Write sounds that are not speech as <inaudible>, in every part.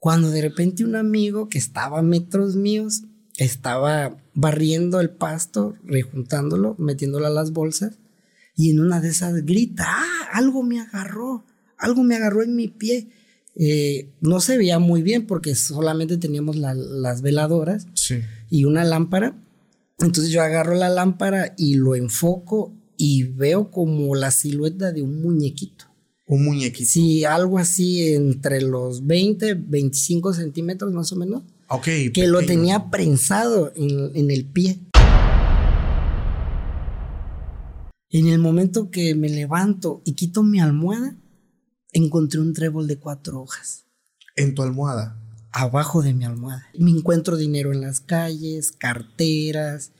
Cuando de repente un amigo que estaba a metros míos estaba barriendo el pasto, rejuntándolo, metiéndolo a las bolsas, y en una de esas grita, ah, algo me agarró, algo me agarró en mi pie. Eh, no se veía muy bien porque solamente teníamos las veladoras y una lámpara. Entonces yo agarro la lámpara y lo enfoco y veo como la silueta de un muñequito. Un muñequito. Sí, algo así entre los 20, 25 centímetros más o menos. Ok. Que lo tenía prensado en, en el pie. En el momento que me levanto y quito mi almohada, encontré un trébol de cuatro hojas. ¿En tu almohada? Abajo de mi almohada. Me encuentro dinero en las calles, carteras.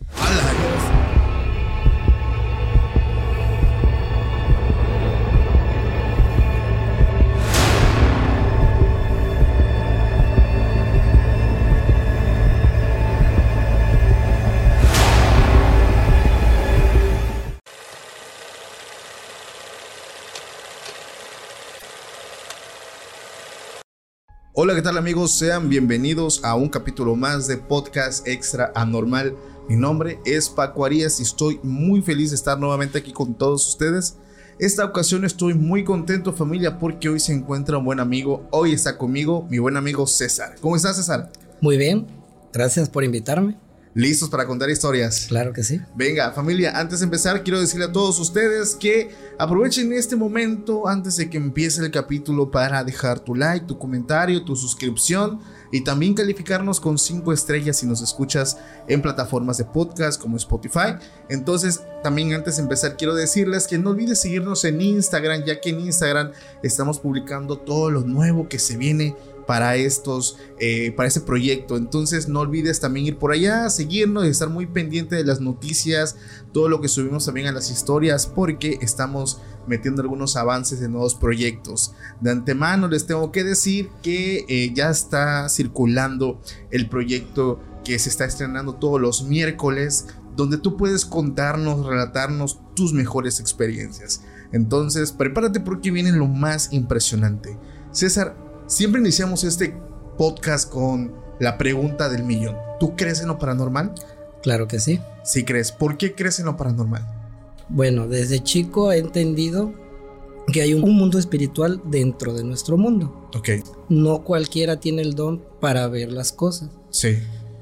Hola, ¿qué tal amigos? Sean bienvenidos a un capítulo más de Podcast Extra Anormal. Mi nombre es Paco Arias y estoy muy feliz de estar nuevamente aquí con todos ustedes. Esta ocasión estoy muy contento familia porque hoy se encuentra un buen amigo. Hoy está conmigo mi buen amigo César. ¿Cómo estás César? Muy bien, gracias por invitarme. ¿Listos para contar historias? Claro que sí. Venga, familia, antes de empezar, quiero decirle a todos ustedes que aprovechen este momento antes de que empiece el capítulo para dejar tu like, tu comentario, tu suscripción y también calificarnos con 5 estrellas si nos escuchas en plataformas de podcast como Spotify. Entonces, también antes de empezar, quiero decirles que no olvides seguirnos en Instagram, ya que en Instagram estamos publicando todo lo nuevo que se viene para estos, eh, para este proyecto. Entonces no olvides también ir por allá, seguirnos y estar muy pendiente de las noticias, todo lo que subimos también a las historias, porque estamos metiendo algunos avances de nuevos proyectos. De antemano les tengo que decir que eh, ya está circulando el proyecto que se está estrenando todos los miércoles, donde tú puedes contarnos, relatarnos tus mejores experiencias. Entonces, prepárate porque viene lo más impresionante. César, Siempre iniciamos este podcast con la pregunta del millón. ¿Tú crees en lo paranormal? Claro que sí. Sí crees. ¿Por qué crees en lo paranormal? Bueno, desde chico he entendido que hay un mundo espiritual dentro de nuestro mundo. Ok. No cualquiera tiene el don para ver las cosas. Sí.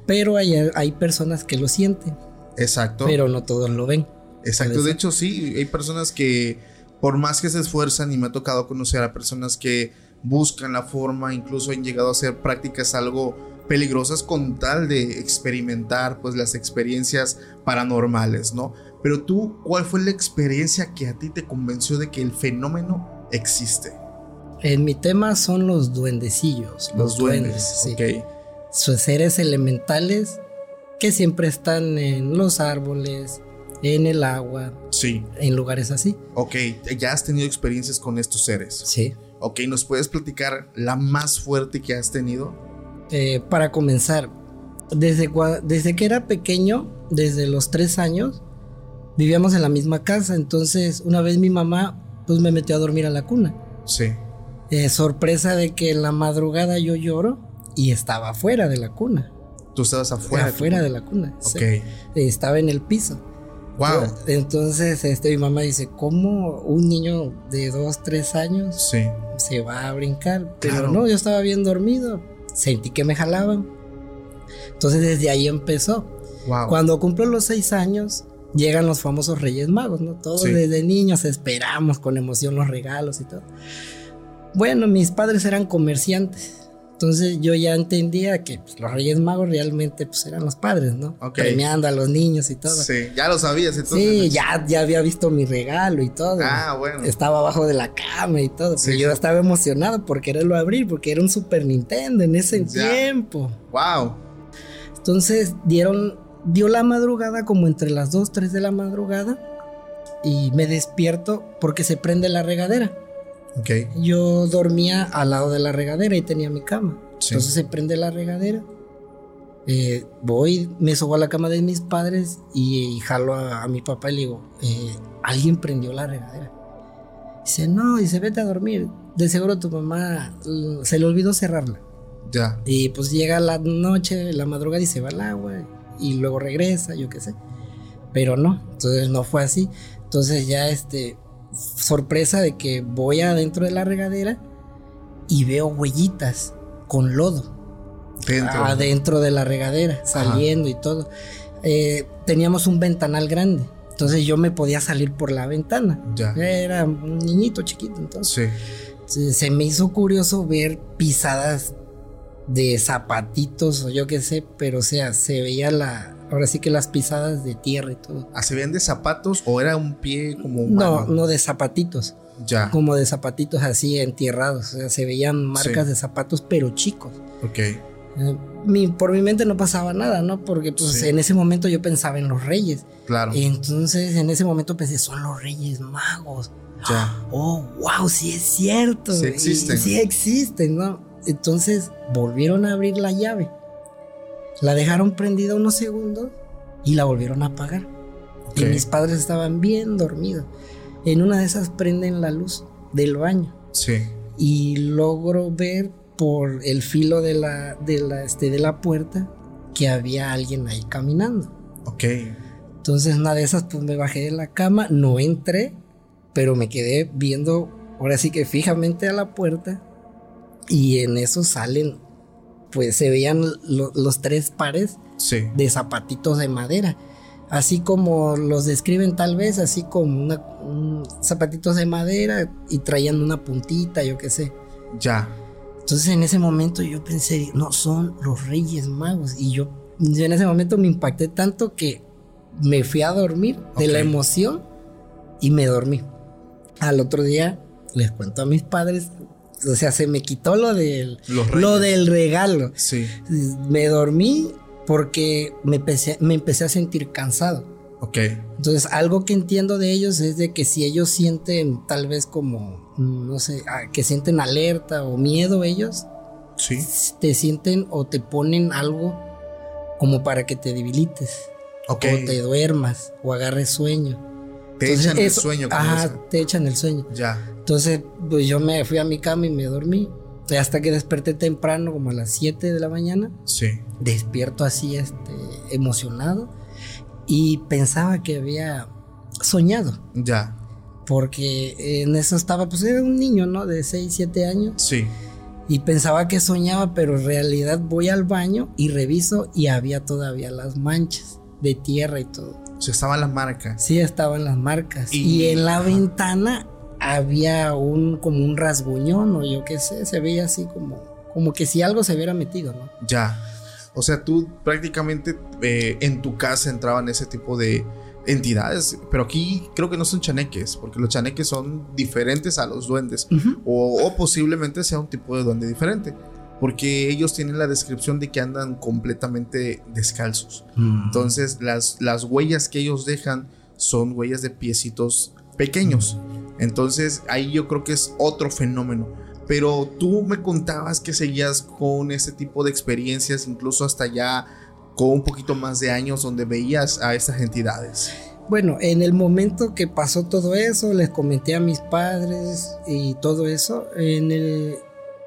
Pero hay, hay personas que lo sienten. Exacto. Pero no todos lo ven. Exacto. De hecho, sí, hay personas que por más que se esfuerzan y me ha tocado conocer a personas que buscan la forma, incluso han llegado a hacer prácticas algo peligrosas con tal de experimentar pues las experiencias paranormales, ¿no? Pero tú, ¿cuál fue la experiencia que a ti te convenció de que el fenómeno existe? En mi tema son los duendecillos. Los, duendes, ok. Son seres elementales que siempre están en los árboles, en el agua. Sí. En lugares así. Ok, ya has tenido experiencias con estos seres. Sí. Ok, ¿nos puedes platicar la más fuerte que has tenido? Eh, para comenzar, desde, desde que era pequeño, desde los tres años, vivíamos en la misma casa. Entonces, una vez mi mamá, pues me metió a dormir a la cuna. Sí. Eh, sorpresa de que en la madrugada yo lloro y estaba afuera de la cuna. ¿Tú estabas afuera? Afuera de la cuna. Ok. Estaba en el piso. Wow. Entonces, este, mi mamá dice, ¿cómo un niño de dos, tres años sí. se va a brincar? Pero no, yo estaba bien dormido, sentí que me jalaban. Entonces, desde ahí empezó. Wow. Cuando cumplo los seis años, llegan los famosos Reyes Magos, ¿no? Todos desde niños esperamos con emoción los regalos y todo. Bueno, mis padres eran comerciantes. Entonces yo ya entendía que pues, los Reyes Magos realmente pues, eran los padres, ¿no? Premiando a los niños y todo. Sí, ya lo sabías entonces. Sí, ya, ya había visto mi regalo y todo. Ah, bueno. Estaba abajo de la cama y todo. Sí. yo estaba emocionado por quererlo abrir porque era un Super Nintendo en ese tiempo. Wow. Entonces dieron, dio la madrugada como entre las 2, 3 de la madrugada y me despierto porque se prende la regadera. Yo dormía al lado de la regadera y tenía mi cama. Entonces se prende la regadera. Eh, voy, me subo a la cama de mis padres y, jalo a, mi papá y le digo, eh, alguien prendió la regadera. Dice, no, dice, vete a dormir. De seguro tu mamá se le olvidó cerrarla. Ya. Y pues llega la noche, la madrugada y se va al agua y luego regresa, yo qué sé. Pero no, entonces no fue así. Entonces ya este, sorpresa de que voy adentro de la regadera y veo huellitas con lodo. Dentro. Adentro de la regadera, saliendo y todo. Eh, teníamos un ventanal grande. Entonces yo me podía salir por la ventana. Ya. Era un niñito chiquito, entonces. Sí. Se, se me hizo curioso ver pisadas de zapatitos o yo qué sé, pero o sea, se veía la, ahora sí que las pisadas de tierra y todo. ¿Ah, ¿Se veían de zapatos o era un pie como No, humano? no de zapatitos, Ya. como de zapatitos así entierrados, o sea, se veían marcas Sí. de zapatos pero chicos. Ok. Eh, mi- por mi mente no pasaba nada, ¿no? Porque pues Sí. en ese momento yo pensaba en los reyes. Claro. Entonces en ese momento pensé, son los reyes magos. Ya. Oh, wow, sí es cierto. Sí Y- existen. sí existen, ¿no? Entonces volvieron a abrir la llave. La dejaron prendida unos segundos y la volvieron a apagar. Y mis padres estaban bien dormidos. En una de esas prenden la luz del baño Sí. y logro ver por el filo de la, de la, este, de la puerta que había alguien ahí caminando. Ok. Entonces una de esas pues me bajé de la cama, no entré, pero me quedé viendo ahora sí que fijamente a la puerta y en eso salen, pues se veían lo- los tres pares Sí. de zapatitos de madera. Así como los describen tal vez, así como una, un- zapatitos de madera y traían una puntita, yo qué sé. Ya. Entonces en ese momento yo pensé, no, son los Reyes Magos. Y yo, yo en ese momento me impacté tanto que me fui a dormir de la emoción y me dormí. Al otro día les cuento a mis padres, o sea, se me quitó lo del, lo del regalo. Sí. Me dormí porque me empecé, me empecé a sentir cansado. Ok. Entonces, algo que entiendo de ellos es de que si ellos sienten tal vez como, mm, no sé, ah, que sienten alerta o miedo ellos, Sí. te sienten o te ponen algo como para que te debilites Ok. o te duermas o agarres sueño. Te Entonces, echan el eso- sueño. como Ajá, dicen. te echan el sueño. Ya. Entonces, pues yo me fui a mi cama y me dormí. Hasta que desperté temprano, como a las 7 de la mañana, Sí. despierto así, este, emocionado. Y pensaba que había soñado. Ya. Porque en eso estaba, pues era un niño, ¿no? De 6, 7 años. Sí. Y pensaba que soñaba, pero en realidad voy al baño y reviso y había todavía las manchas de tierra y todo. O sea, estaban las marcas. Sí, estaban las marcas. Y- Y, en la ventana había un como un rasguñón o yo qué sé, se veía así como como que si algo se hubiera metido, ¿no? Ya. O sea, tú prácticamente eh, en tu casa entraban ese tipo de entidades. Pero aquí creo que no son chaneques, porque los chaneques son diferentes a los duendes. O, o posiblemente sea un tipo de duende diferente. Porque ellos tienen la descripción de que andan completamente descalzos. Entonces, las, las huellas que ellos dejan son huellas de piecitos pequeños. Entonces, ahí yo creo que es otro fenómeno. Pero tú me contabas que seguías con ese tipo de experiencias, incluso hasta ya con un poquito más de años, donde veías a estas entidades. Bueno, en el momento que pasó todo eso, les comenté a mis padres y todo eso, en el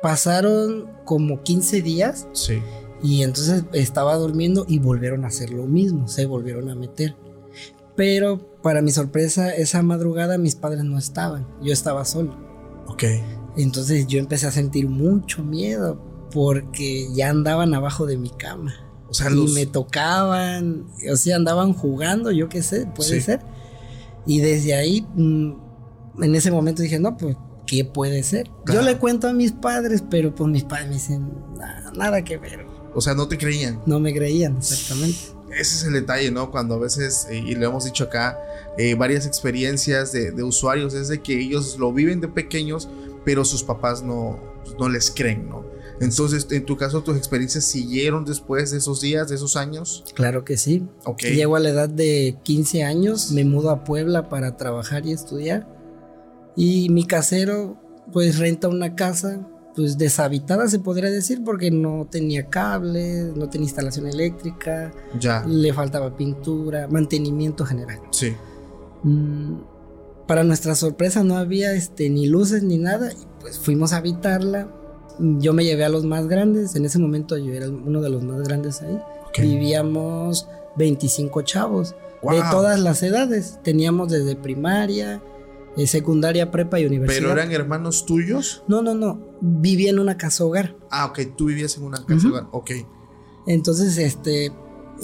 pasaron como 15 días Sí. y entonces estaba durmiendo y volvieron a hacer lo mismo, se volvieron a meter. Pero para mi sorpresa, esa madrugada mis padres no estaban, yo estaba solo. Ok. Entonces yo empecé a sentir mucho miedo porque ya andaban abajo de mi cama. O sea, y los. me tocaban, o sea, andaban jugando, yo qué sé, puede Sí. ser. Y desde ahí, mm, en ese momento dije, no, pues, ¿qué puede ser? Claro. Yo le cuento a mis padres, pero pues mis padres me dicen, "Nah, nada que ver. O sea, no te creían. No me creían, exactamente. Ese es el detalle, ¿no? Cuando a veces, eh, y lo hemos dicho acá, eh, varias experiencias de, de usuarios es de que ellos lo viven de pequeños, pero sus papás no, pues, no les creen, ¿no? Entonces, en tu caso, tus experiencias siguieron después de esos días, de esos años. Claro que sí. Ok. Llego a la edad de 15 años, me mudo a Puebla para trabajar y estudiar. Y mi casero, pues, renta una casa, pues, deshabitada, se podría decir, porque no tenía cables, no tenía instalación eléctrica, Ya. le faltaba pintura, mantenimiento general. Sí. Mm, para nuestra sorpresa no había este, ni luces ni nada, y pues fuimos a habitarla Yo me llevé a los más grandes. En ese momento yo era uno de los más grandes ahí. Vivíamos 25 chavos de todas las edades. Teníamos desde primaria, eh, secundaria, prepa y universidad. ¿Pero eran hermanos tuyos? No, no, no. Vivía en una casa hogar. Ah, ok. Tú vivías en una casa hogar. Ok. Entonces, este,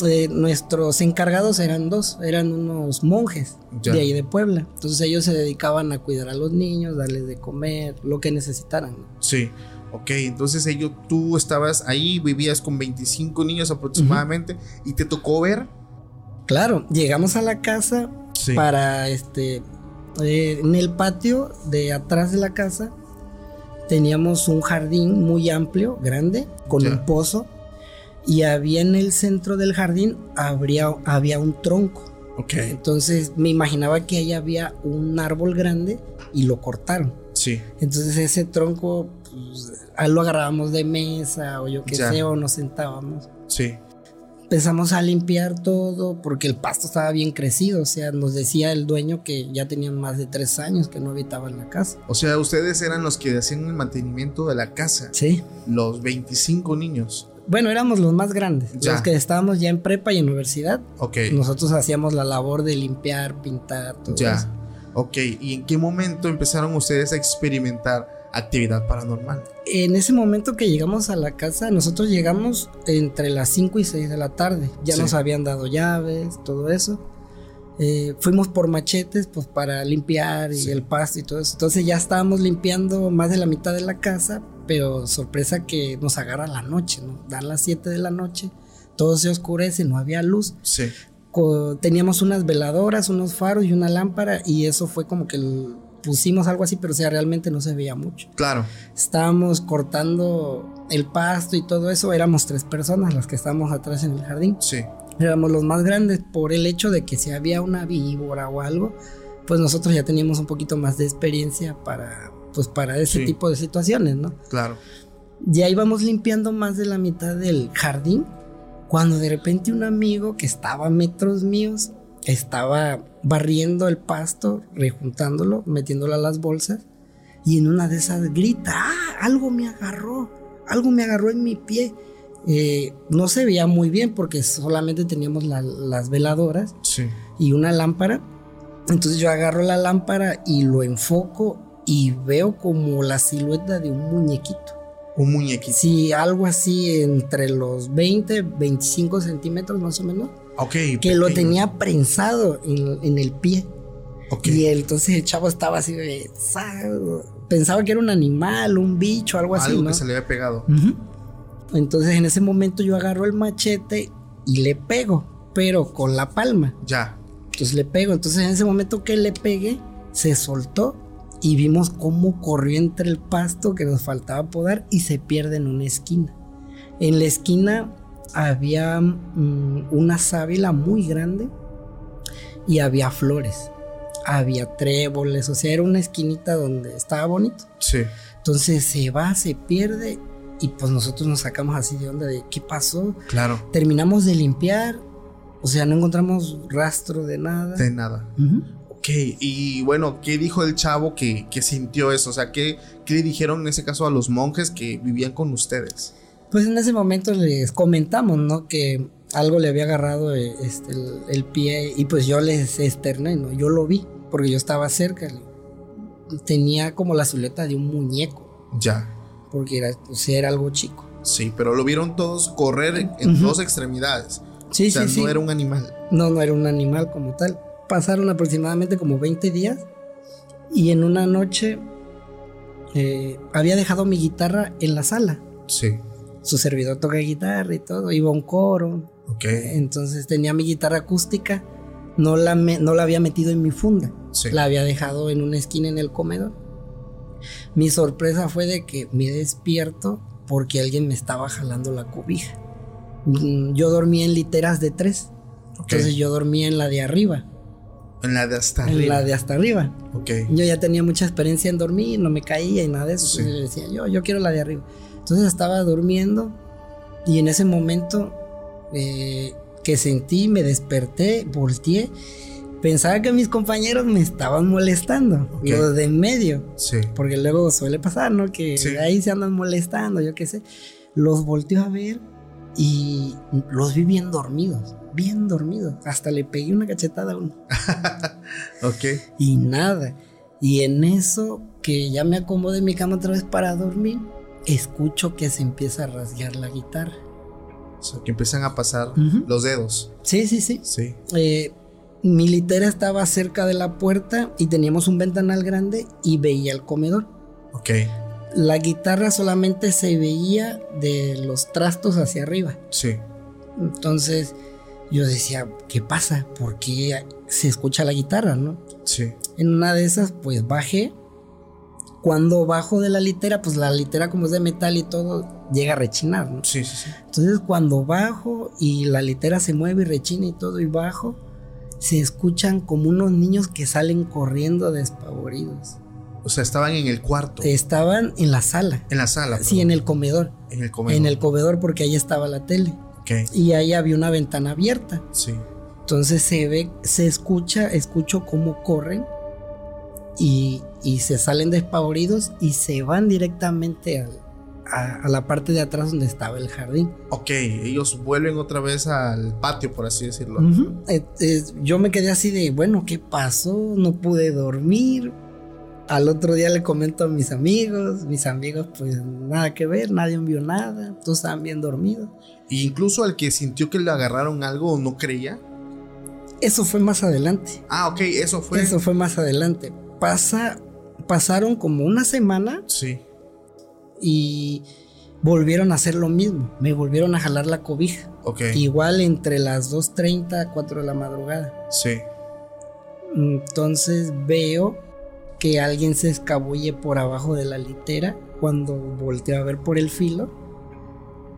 eh, nuestros encargados eran dos, eran unos monjes de ahí de Puebla. Entonces ellos se dedicaban a cuidar a los niños, darles de comer, lo que necesitaran. Sí. Ok, entonces ellos, tú estabas ahí, vivías con 25 niños aproximadamente y te tocó ver. Claro, llegamos a la casa para este eh, en el patio de atrás de la casa teníamos un jardín muy amplio, grande, con un pozo y había en el centro del jardín habría, había un tronco. Okay. Entonces me imaginaba que ahí había un árbol grande y lo cortaron. Sí. Entonces ese tronco pues, lo agarrábamos de mesa o yo qué sé, o nos sentábamos. Sí. Empezamos a limpiar todo porque el pasto estaba bien crecido. O sea, nos decía el dueño que ya tenían más de tres años que no habitaban la casa. O sea, ustedes eran los que hacían el mantenimiento de la casa. Sí. Los 25 niños. Bueno, éramos los más grandes, los que estábamos ya en prepa y universidad. Ok. Nosotros hacíamos la labor de limpiar, pintar, todo ya. eso. Ok, ¿y en qué momento empezaron ustedes a experimentar actividad paranormal? En ese momento que llegamos a la casa, nosotros llegamos entre las 5 y 6 de la tarde. Ya nos habían dado llaves, todo eso. Eh, fuimos por machetes pues para limpiar y el pasto y todo eso. Entonces ya estábamos limpiando más de la mitad de la casa, pero sorpresa que nos agarra la noche, ¿no? Dan las 7 de la noche, todo se oscurece, no había luz. Sí. teníamos unas veladoras, unos faros y una lámpara y eso fue como que pusimos algo así, pero o sea, realmente no se veía mucho. Claro. Estábamos cortando el pasto y todo eso, éramos tres personas las que estábamos atrás en el jardín. Sí. Éramos los más grandes por el hecho de que si había una víbora o algo, pues nosotros ya teníamos un poquito más de experiencia para pues para ese tipo de situaciones, ¿no? Claro. Ya íbamos limpiando más de la mitad del jardín cuando de repente un amigo que estaba a metros míos estaba barriendo el pasto, rejuntándolo, metiéndolo a las bolsas y en una de esas grita, ah, algo me agarró, algo me agarró en mi pie. Eh, no se veía muy bien porque solamente teníamos las veladoras y una lámpara. Entonces yo agarro la lámpara y lo enfoco y veo como la silueta de un muñequito. Un muñequito. Sí, algo así entre los 20, 25 centímetros más o menos. Que lo tenía prensado en, el pie. Ok. Y entonces el chavo estaba así de. Pensaba que era un animal, un bicho, algo así. Algo que se le había pegado. Entonces en ese momento yo agarro el machete y le pego, pero con la palma. Ya. Entonces le pego. Entonces en ese momento que le pegué, se soltó y vimos cómo corrió entre el pasto que nos faltaba podar y se pierde en una esquina. En la esquina había mm, una sábila muy grande y había flores, había tréboles, o sea, era una esquinita donde estaba bonito. Sí. Entonces se va, se pierde y pues nosotros nos sacamos así de onda de qué pasó. Claro. Terminamos de limpiar, o sea, no encontramos rastro de nada. De nada. Ok, y bueno, ¿qué dijo el chavo que, sintió eso? O sea, ¿qué, ¿qué, le dijeron en ese caso a los monjes que vivían con ustedes? Pues en ese momento les comentamos, ¿no? Que algo le había agarrado eh, este, el, pie y pues yo les externé, ¿no? Yo lo vi porque yo estaba cerca. Tenía como la silueta de un muñeco. Ya. Porque era, era algo chico. Sí, pero lo vieron todos correr en dos extremidades. Sí, o sea, sí, no era un animal. No, no era un animal como tal pasaron aproximadamente como 20 días y en una noche eh, había dejado mi guitarra en la sala. Sí. Su servidor toca guitarra y todo, iba a un coro. Ok. Entonces tenía mi guitarra acústica, no la, no la había metido en mi funda, la había dejado en una esquina en el comedor. Mi sorpresa fue de que me despierto porque alguien me estaba jalando la cobija. Mm, yo dormía en literas de tres. Entonces yo dormía en la de arriba. En la de hasta arriba. En la de hasta arriba. Yo ya tenía mucha experiencia en dormir, no me caía y nada de eso. Entonces decía, yo, yo quiero la de arriba. Entonces estaba durmiendo y en ese momento eh, que sentí, me desperté, volteé, Pensaba que mis compañeros me estaban molestando, Ok. los de en medio. Sí. Porque luego suele pasar, ¿no? Que Sí. ahí se andan molestando, yo qué sé. Los volteo a ver y los vi bien dormidos, bien dormidos. Hasta le pegué una cachetada a uno. <laughs> Ok. Y nada. Y en eso que ya me acomodé en mi cama otra vez para dormir, escucho que se empieza a rasgar la guitarra. O sea, que empiezan a pasar los dedos. Sí, sí, sí. Sí. Eh, mi litera estaba cerca de la puerta y teníamos un ventanal grande y veía el comedor. Ok. La guitarra solamente se veía de los trastos hacia arriba. Sí. Entonces yo decía, ¿qué pasa? ¿Por qué se escucha la guitarra, no? Sí. En una de esas, pues bajé. Cuando bajo de la litera, pues la litera como es de metal y todo, llega a rechinar, ¿no? Sí, sí, sí. Entonces cuando bajo y la litera se mueve y rechina y todo y bajo, se escuchan como unos niños que salen corriendo despavoridos. O sea, estaban en el cuarto. Estaban en la sala. En la sala. Sí, en el comedor. En el comedor. En el comedor porque ahí estaba la tele. Ok. Y ahí había una ventana abierta. Sí. Entonces se ve, se escucha, escucho cómo corren y, y se salen despavoridos y se van directamente al- a, a la parte de atrás donde estaba el jardín. Ok. Ellos vuelven otra vez al patio, por así decirlo. Eh, eh, yo me quedé así de, bueno, ¿qué pasó? No pude dormir. Al otro día le comento a mis amigos, mis amigos pues nada que ver, nadie vio nada, todos estaban bien dormidos. E incluso al que sintió que le agarraron algo o no creía. Eso fue más adelante. Ah, ok. Eso fue. Eso fue más adelante. Pasa, pasaron como una semana Sí. y volvieron a hacer lo mismo. Me volvieron a jalar la cobija. Ok. Igual entre las 2.30 4 de la madrugada. Sí. Entonces veo que alguien se escabulle por abajo de la litera cuando volteo a ver por el filo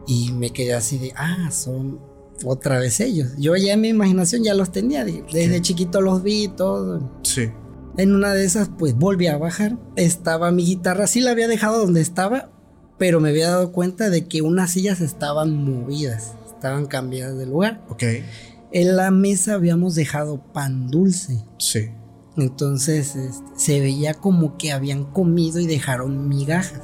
y me quedé así de, ah, son otra vez ellos. Yo ya en mi imaginación ya los tenía, desde Sí. chiquito los vi y todo. Sí. En una de esas, pues volví a bajar. Estaba mi guitarra, sí la había dejado donde estaba, pero me había dado cuenta de que unas sillas estaban movidas, estaban cambiadas de lugar. Ok. En la mesa habíamos dejado pan dulce. Sí. Entonces este, se veía como que habían comido y dejaron migajas.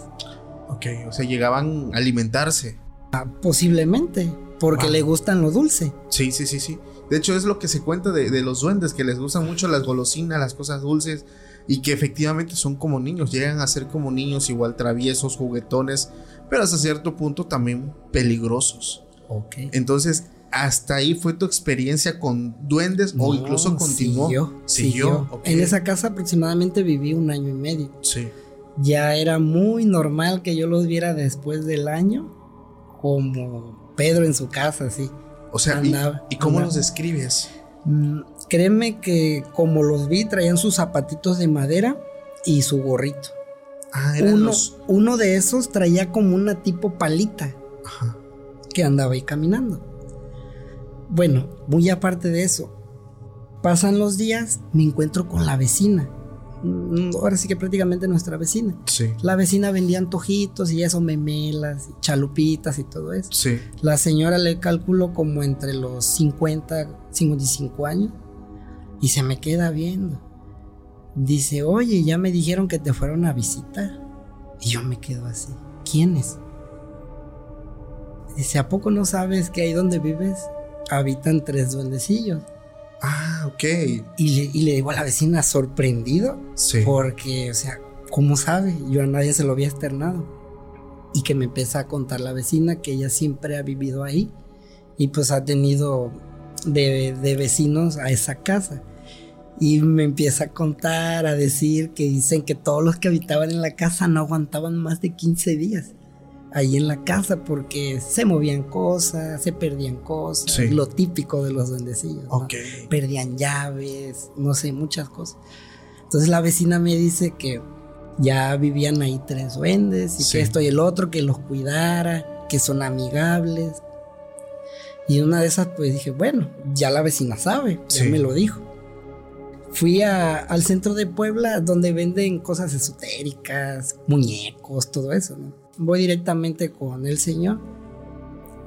Ok. O sea, llegaban a alimentarse. Ah, posiblemente, porque Wow. le gustan lo dulce. Sí, sí, sí, sí. De hecho, es lo que se cuenta de, de los duendes, que les gustan mucho las golosinas, las cosas dulces, y que efectivamente son como niños, llegan a ser como niños, igual traviesos, juguetones, pero hasta cierto punto también peligrosos. Ok. Entonces, hasta ahí fue tu experiencia con duendes o incluso continuó. Siguió. siguió. En esa casa aproximadamente viví un año y medio. Sí. Ya era muy normal que yo los viera después del año, como Pedro en su casa, así. O sea, ¿y, Andaba, y cómo andaba. los describes? Mm, Créeme que como los vi, traían sus zapatitos de madera y su gorrito. Ah, eran Uno, los. uno de esos traía como una tipo palita Ajá. que andaba ahí caminando. Bueno, muy aparte de eso, pasan los días, me encuentro con la vecina. Mm, Ahora sí que prácticamente nuestra vecina. Sí. La vecina vendía antojitos y eso, memelas, y chalupitas y todo eso. Sí. La señora le calculo como entre los 50, 55 años y se me queda viendo. Dice, oye, ya me dijeron que te fueron a visitar. Y yo me quedo así. ¿Quiénes? Dice, ¿a poco no sabes que ahí donde vives habitan tres duendecillos? Ah, ok. Y le, y le digo a la vecina, sorprendido, Sí. porque, o sea, ¿cómo sabe? Yo a nadie se lo había externado. Y que me empieza a contar la vecina que ella siempre ha vivido ahí y pues ha tenido de, de vecinos a esa casa. Y me empieza a contar, a decir que dicen que todos los que habitaban en la casa no aguantaban más de 15 días ahí en la casa porque se movían cosas, se perdían cosas, Sí. lo típico de los duendecillos. ¿no? Ok. perdían llaves, no sé, muchas cosas. Entonces la vecina me dice que ya vivían ahí tres duendes y Sí. que esto y el otro, que los cuidara, que son amigables. Y una de esas pues dije, bueno, ya la vecina sabe, ya Sí. me lo dijo. Fui a- al centro de Puebla donde venden cosas esotéricas, muñecos, todo eso. ¿no? Voy directamente con el señor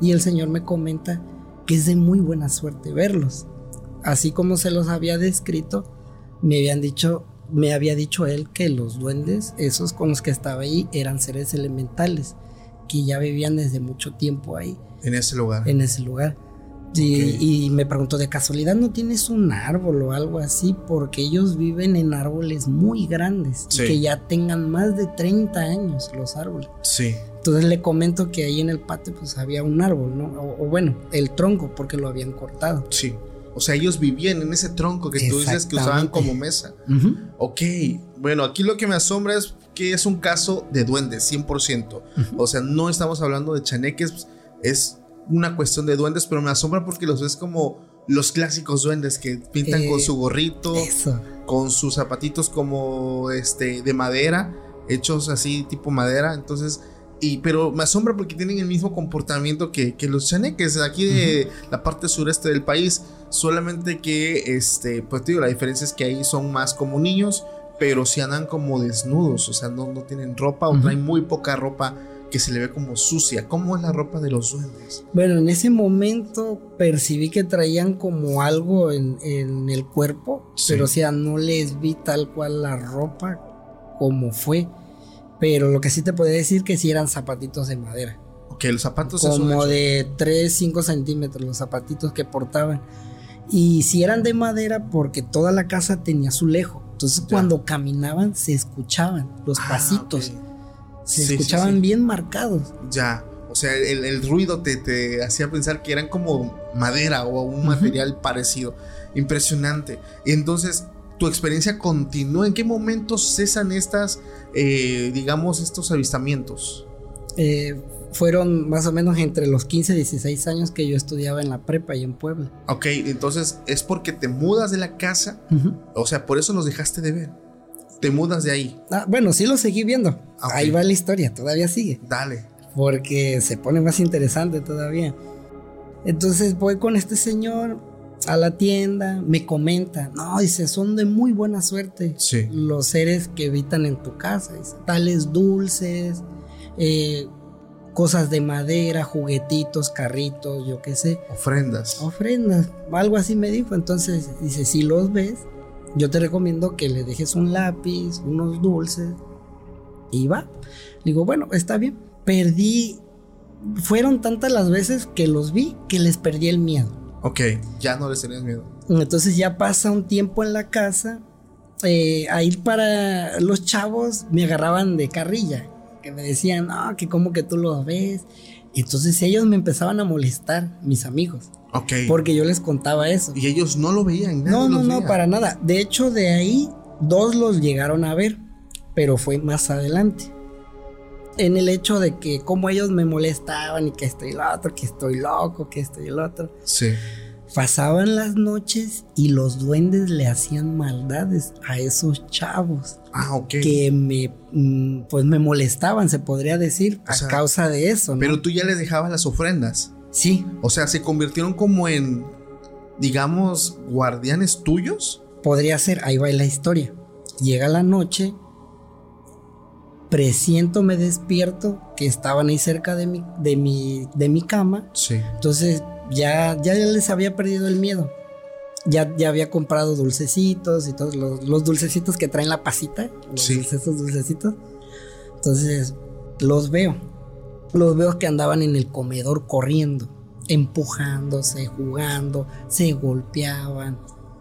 y el señor me comenta que es de muy buena suerte verlos. así como se los había descrito, me habían dicho, me había dicho él que los duendes, esos con los que estaba ahí, eran seres elementales, que ya vivían desde mucho tiempo ahí. En ese lugar. En ese lugar. Y, me preguntó, ¿de casualidad no tienes un árbol o algo así? Porque ellos viven en árboles muy grandes, que ya tengan más de 30 años los árboles. Sí. Entonces le comento que ahí en el patio pues había un árbol, ¿no? O, bueno, el tronco, porque lo habían cortado. Sí. O sea, ellos vivían en ese tronco que tú dices que usaban como mesa. Ok, bueno, aquí lo que me asombra es que es un caso de duendes, 100%. O sea, no estamos hablando de chaneques, es una cuestión de duendes, pero me asombra porque los ves como los clásicos duendes que pintan con su gorrito, con sus zapatitos como este de madera, hechos así tipo madera, entonces y, pero me asombra porque tienen el mismo comportamiento que, los chaneques aquí de la parte sureste del país. Solamente que, este, pues digo, la diferencia es que ahí son más como niños, pero si andan como desnudos, o sea, no, no tienen ropa o traen muy poca ropa que se le ve como sucia. ¿Cómo es la ropa de los duendes? Bueno, en ese momento percibí que traían como algo en, el cuerpo, pero o sea, no les vi tal cual la ropa como fue. Pero lo que sí te podía decir que sí eran zapatitos de madera. Ok, los zapatos Como de 3, 5 centímetros los zapatitos que portaban. Y si eran de madera porque toda la casa tenía su lejo. Entonces cuando caminaban se escuchaban los ah, pasitos. Se escuchaban bien marcados. Ya. O sea, el, ruido te, hacía pensar que eran como madera o un material parecido. Impresionante. Y entonces, tu experiencia continúa. ¿En qué momento cesan estas, eh, digamos, estos avistamientos? Eh, fueron más o menos entre los 15 y 16 años que yo estudiaba en la prepa y en Puebla. Ok, entonces es porque te mudas de la casa. O sea, por eso los dejaste de ver te mudas de ahí. Ah, bueno, sí lo seguí viendo. Ahí va la historia, todavía sigue. Dale. Porque se pone más interesante todavía. Entonces voy con este señor a la tienda, me comenta, no, dice, son de muy buena suerte sí. los seres que habitan en tu casa, tales dulces, eh, cosas de madera, juguetitos, carritos, yo qué sé. Ofrendas. Ofrendas, algo así me dijo. Entonces dice, si los ves, yo te recomiendo que le dejes un lápiz, unos dulces y va. Digo, bueno, está bien. Perdí, fueron tantas las veces que los vi que les perdí el miedo. Ok, ya no les tenías miedo. Entonces ya pasa un tiempo en la casa. Eh, a ir para los chavos me agarraban de carrilla. Que me decían, no, que como que tú los ves. Entonces ellos me empezaban a molestar, mis amigos. Ok. Porque yo les contaba eso. Y ellos no lo veían. No, no, no, para nada. De hecho, de ahí dos los llegaron a ver, pero fue más adelante. En el hecho de que como ellos me molestaban y que estoy el otro, que estoy loco, que estoy el otro. Sí. Pasaban las noches y los duendes le hacían maldades a esos chavos. Ah, ok. Que me, mm, pues me molestaban, se podría decir, a causa de eso, ¿no? Pero tú ya les dejabas las ofrendas. Sí. O sea, se convirtieron como en, digamos, guardianes tuyos. Podría ser, ahí va la historia. Llega la noche, presiento, me despierto, que estaban ahí cerca de mi, de mi, de mi cama. Sí. Entonces ya, ya les había perdido el miedo. Ya, ya había comprado dulcecitos y todos los, dulcecitos que traen la pasita. sí. esos dulcecitos. Entonces los veo los veo que andaban en el comedor corriendo, empujándose, jugando, se golpeaban.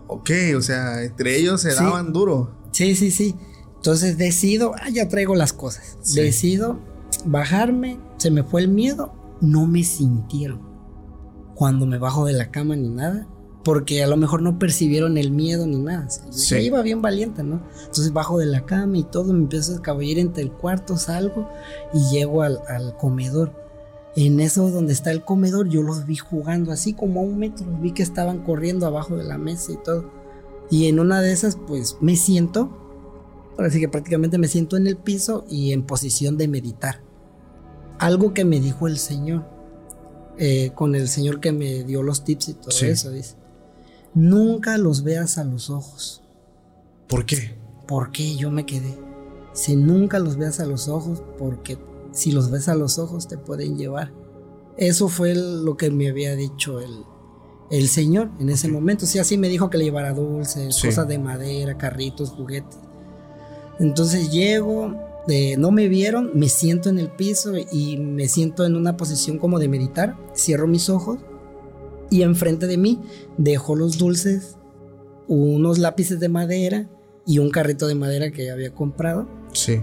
Ok, o sea, entre ellos se daban duro. Sí, sí, sí. Entonces decido, ah, ya traigo las cosas. Decido bajarme, se me fue el miedo, no me sintieron. Cuando me bajo de la cama ni nada, porque a lo mejor no percibieron el miedo ni nada. O iba bien valiente, ¿no? Entonces bajo de la cama y todo, me empiezo a escaballar entre el cuarto, salgo y llego al, comedor. En eso donde está el comedor, yo los vi jugando así como a un metro, vi que estaban corriendo abajo de la mesa y todo. Y en una de esas, pues me siento, así que prácticamente me siento en el piso y en posición de meditar. Algo que me dijo el Señor, eh, con el Señor que me dio los tips y todo eso, dice nunca los veas a los ojos. ¿Por qué? Porque yo me quedé. Si nunca los veas a los ojos, porque si los ves a los ojos te pueden llevar. Eso fue lo que me había dicho el, el señor en ese momento. Sí, así me dijo que le llevara dulces, Sí. cosas de madera, carritos, juguetes. Entonces llego, eh, no me vieron, me siento en el piso y me siento en una posición como de meditar. Cierro mis ojos y enfrente de mí dejo los dulces, unos lápices de madera y un carrito de madera que había comprado. Sí.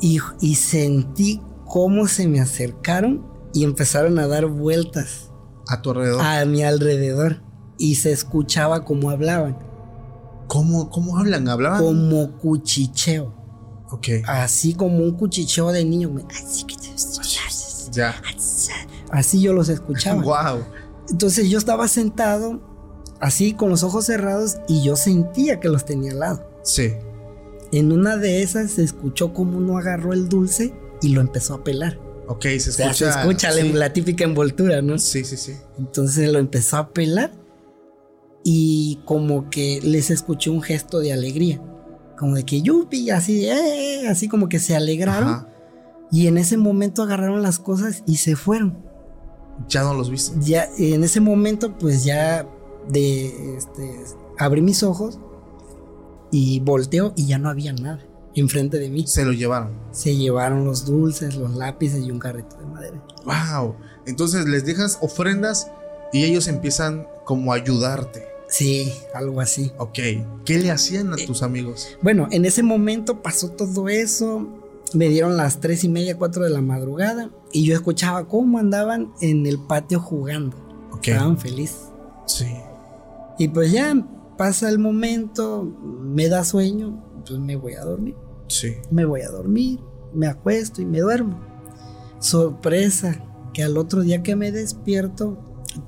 Y, y sentí cómo se me acercaron y empezaron a dar vueltas A tu alrededor. a mi alrededor. Y se escuchaba cómo hablaban, ¿Cómo, ¿Cómo hablan? ¿Hablaban? como cuchicheo. Ok. Así como un cuchicheo de niño. Así, que- Ya. así yo los escuchaba. <laughs> Wow. Entonces yo estaba sentado así con los ojos cerrados y yo sentía que los tenía al lado. Sí. En una de esas se escuchó como uno agarró el dulce y lo empezó a pelar. Ok, se O sea, escucha. se escucha la- sí. la típica envoltura, ¿no? Sí, sí, sí. Entonces lo empezó a pelar y como que les escuché un gesto de alegría. Como de que yupi, así, eh, así como que se alegraron. Ajá. Y en ese momento agarraron las cosas y se fueron. Ya no los viste. Ya en ese momento, pues ya de este, abrí mis ojos y volteo y ya no había nada enfrente de mí. Se lo llevaron. Se llevaron los dulces, los lápices y un carrito de madera. Wow. Entonces les dejas ofrendas y ellos empiezan como a ayudarte. Sí, algo así. Ok. ¿Qué le hacían a Eh, tus amigos? Bueno, en ese momento pasó todo eso. Me dieron las tres y media, cuatro de la madrugada. Y yo escuchaba cómo andaban en el patio jugando. Ok. Estaban felices. Sí. Y pues ya pasa el momento, me da sueño, pues me voy a dormir. Sí. Me voy a dormir, me acuesto y me duermo. Sorpresa, que al otro día que me despierto,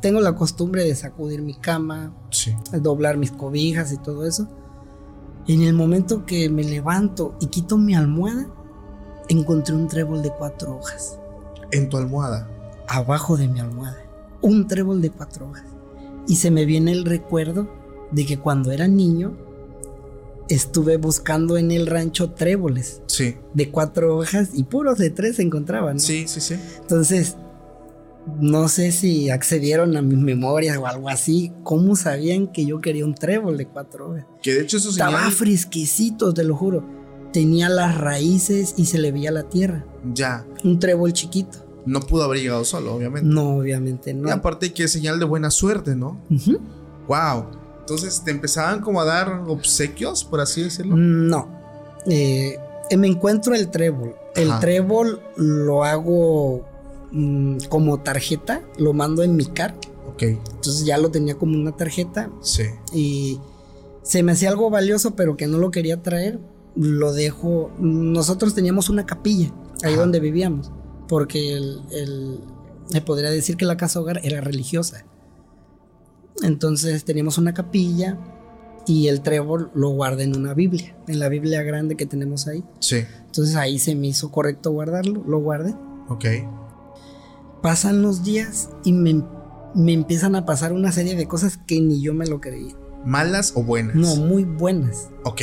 tengo la costumbre de sacudir mi cama, Sí. doblar mis cobijas y todo eso. En el momento que me levanto y quito mi almohada, encontré un trébol de cuatro hojas. En tu almohada. Abajo de mi almohada. Un trébol de cuatro hojas. Y se me viene el recuerdo de que cuando era niño estuve buscando en el rancho tréboles Sí. de cuatro hojas y puros de tres se encontraban. ¿no? Sí, sí, sí. Entonces, no sé si accedieron a mis memorias o algo así. ¿Cómo sabían que yo quería un trébol de cuatro hojas? Que de hecho eso Estaba señala. fresquecito, te lo juro. Tenía las raíces y se le veía la tierra. Ya. Un trébol chiquito. No pudo haber llegado solo, obviamente. No, obviamente no. Y aparte que es señal de buena suerte, ¿no? Ujú. Wow. Entonces te empezaban como a dar obsequios, por así decirlo. No. Eh, eh, me encuentro el trébol. El Ajá. trébol lo hago mm, como tarjeta, lo mando en mi car. Ok. Entonces ya lo tenía como una tarjeta Sí. y se me hacía algo valioso, pero que no lo quería traer. Lo dejo. Nosotros teníamos una capilla ahí Ajá. donde vivíamos, porque el, el- me podría decir que la casa hogar era religiosa. Entonces teníamos una capilla y el trébol lo guardé en una Biblia, en la Biblia grande que tenemos ahí. Sí. Entonces ahí se me hizo correcto guardarlo, lo guardé. Ok. Pasan los días y me, me empiezan a pasar una serie de cosas que ni yo me lo creía. ¿Malas o buenas? No, muy buenas. Ok.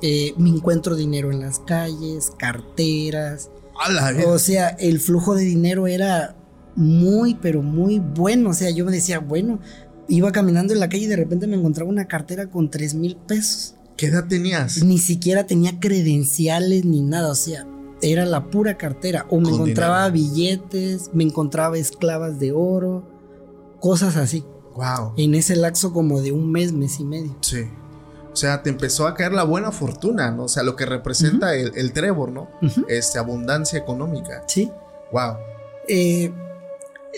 Eh, me encuentro dinero en las calles, carteras. A la vez. O sea, el flujo de dinero era muy, pero muy bueno. O sea, yo me decía, bueno, iba caminando en la calle y de repente me encontraba una cartera con 3 mil pesos. ¿Qué edad tenías? Ni siquiera tenía credenciales ni nada. O sea, era la pura cartera. O me Con encontraba billetes, me encontraba esclavas de oro, cosas así. Wow. En ese lapso como de un mes, mes y medio. Sí. O sea, te empezó a caer la buena fortuna, ¿no? O sea, lo que representa el, el trébol, ¿no? Ujú. Este, abundancia económica. Sí. Wow. Eh,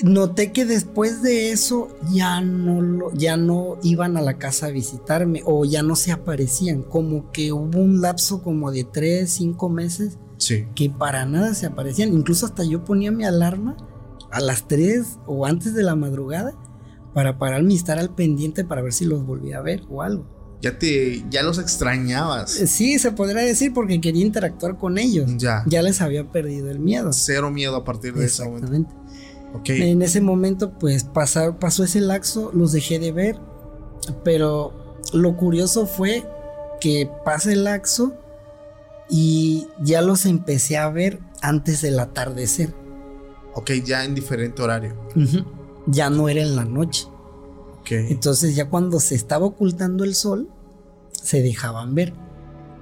noté que después de eso ya no, lo- ya no iban a la casa a visitarme o ya no se aparecían. Como que hubo un lapso como de 3, 5 meses Sí. que para nada se aparecían. Incluso hasta yo ponía mi alarma a las 3 o antes de la madrugada para pararme y estar al pendiente para ver si los volvía a ver o algo. Ya te, ya los extrañabas. Eh, Sí, se podría decir porque quería interactuar con ellos. Ya. Ya les había perdido el miedo. Cero miedo a partir de ese momento. En ese momento, pues pasar, pasó ese laxo, los dejé de ver, pero lo curioso fue que pasa el laxo y ya los empecé a ver antes del atardecer. Ok, ya en diferente horario. Ya no era en la noche. Ok. Entonces ya cuando se estaba ocultando el sol, se dejaban ver.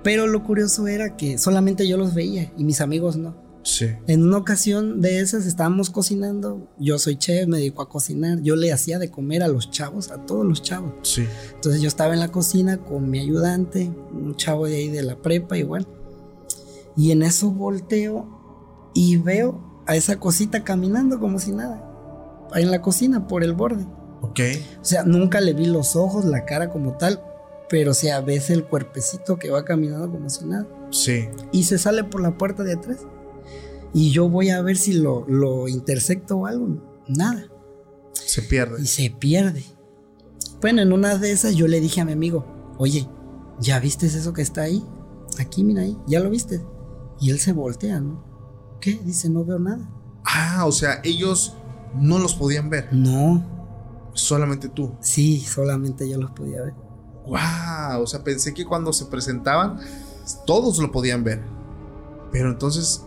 Pero lo curioso era que solamente yo los veía y mis amigos no. Sí. En una ocasión de esas estábamos cocinando, yo soy chef, me dedico a cocinar, yo le hacía de comer a los chavos, a todos los chavos. Sí. Entonces yo estaba en la cocina con mi ayudante, un chavo de ahí de la prepa igual. Y en eso volteo y veo a esa cosita caminando como si nada. Ahí en la cocina, por el borde. Ok. O sea, nunca le vi los ojos, la cara como tal, pero o sea, ves el cuerpecito que va caminando como si nada. Sí. Y se sale por la puerta de atrás. Y yo voy a ver si lo, lo intersecto o algo. Nada. Se pierde. Y se pierde. Bueno, en una de esas yo le dije a mi amigo, oye, ¿ya viste eso que está ahí? Aquí, mira ahí, ¿ya lo viste? Y él se voltea, ¿no? ¿Qué? Dice, no veo nada. Ah, o sea, ellos no los podían ver. No, Solamente tú. sí, solamente yo los podía ver. Wow. O sea, pensé que cuando se presentaban, todos lo podían ver. Pero entonces,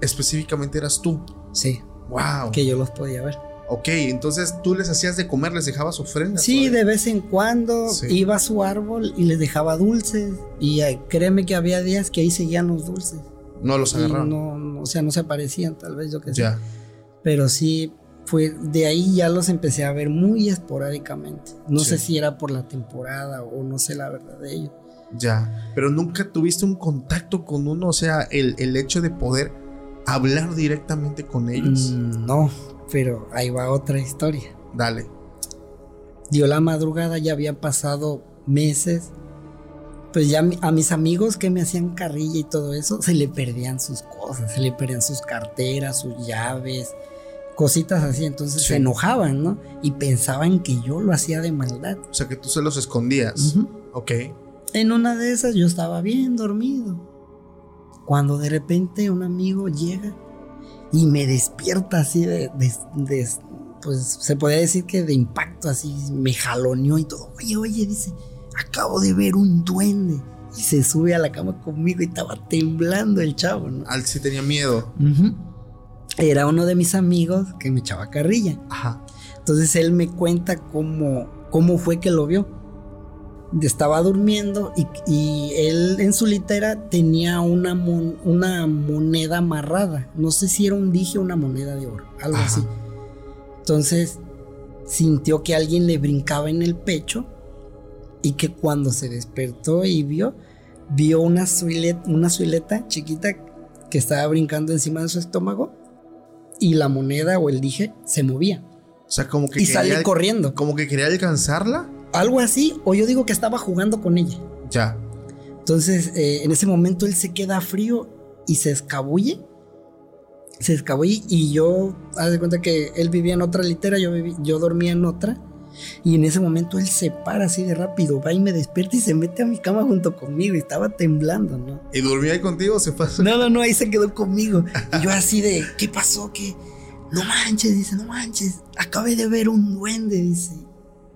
específicamente eras tú. Sí, Wow. que yo los podía ver. Ok, entonces tú les hacías de comer, les dejabas ofrendas. Sí, todavía? de vez en cuando Sí. iba a su árbol y les dejaba dulces. Y eh, créeme que había días que ahí seguían los dulces. No los agarraron. no, no, o sea, no se aparecían, tal vez yo que sé. Ya. Pero sí, fue de ahí ya los empecé a ver muy esporádicamente. No Sí. sé si era por la temporada o no sé la verdad de ello. Ya. Pero nunca tuviste un contacto con uno, o sea, el, el hecho de poder hablar directamente con ellos. Mm, no, pero ahí va otra historia. Dale. Dio la madrugada, ya habían pasado meses. Pues ya a mis amigos que me hacían carrilla y todo eso, se le perdían sus cosas, se le perdían sus carteras, sus llaves, cositas así. Entonces Sí. se enojaban, ¿no? Y pensaban que yo lo hacía de maldad. O sea, que tú se los escondías. Ok. En una de esas yo estaba bien dormido. Cuando de repente un amigo llega y me despierta así de, de- de- pues se podría decir que de impacto, así me jaloneó y todo. Oye, oye, dice, acabo de ver un duende. Y se sube a la cama conmigo y estaba temblando el chavo, ¿no? Al sí tenía miedo. Era uno de mis amigos que me echaba carrilla. Ajá. Entonces él me cuenta cómo, cómo fue que lo vio. Estaba durmiendo y, y él en su litera tenía una, mon- una moneda amarrada. No sé si era un dije o una moneda de oro, algo Ajá. así. Entonces sintió que alguien le brincaba en el pecho y que cuando se despertó y vio, vio una suileta, una suileta chiquita que estaba brincando encima de su estómago y la moneda o el dije se movía O sea, como que y sale quería- corriendo. Como que quería alcanzarla. Algo así, o yo digo que estaba jugando con ella. Ya. Entonces, eh, en ese momento él se queda frío y se escabulle. Se escabulle y yo, haz de cuenta que él vivía en otra litera, yo, viví- yo dormía en otra. Y en ese momento él se para así de rápido, va y me despierta y se mete a mi cama junto conmigo y estaba temblando, ¿no? ¿Y dormía ahí contigo o se a- No, no, no, ahí se quedó conmigo. Y yo <laughs> así de, ¿qué pasó? ¿Qué? No manches, dice, no manches. Acabé de ver un duende, dice.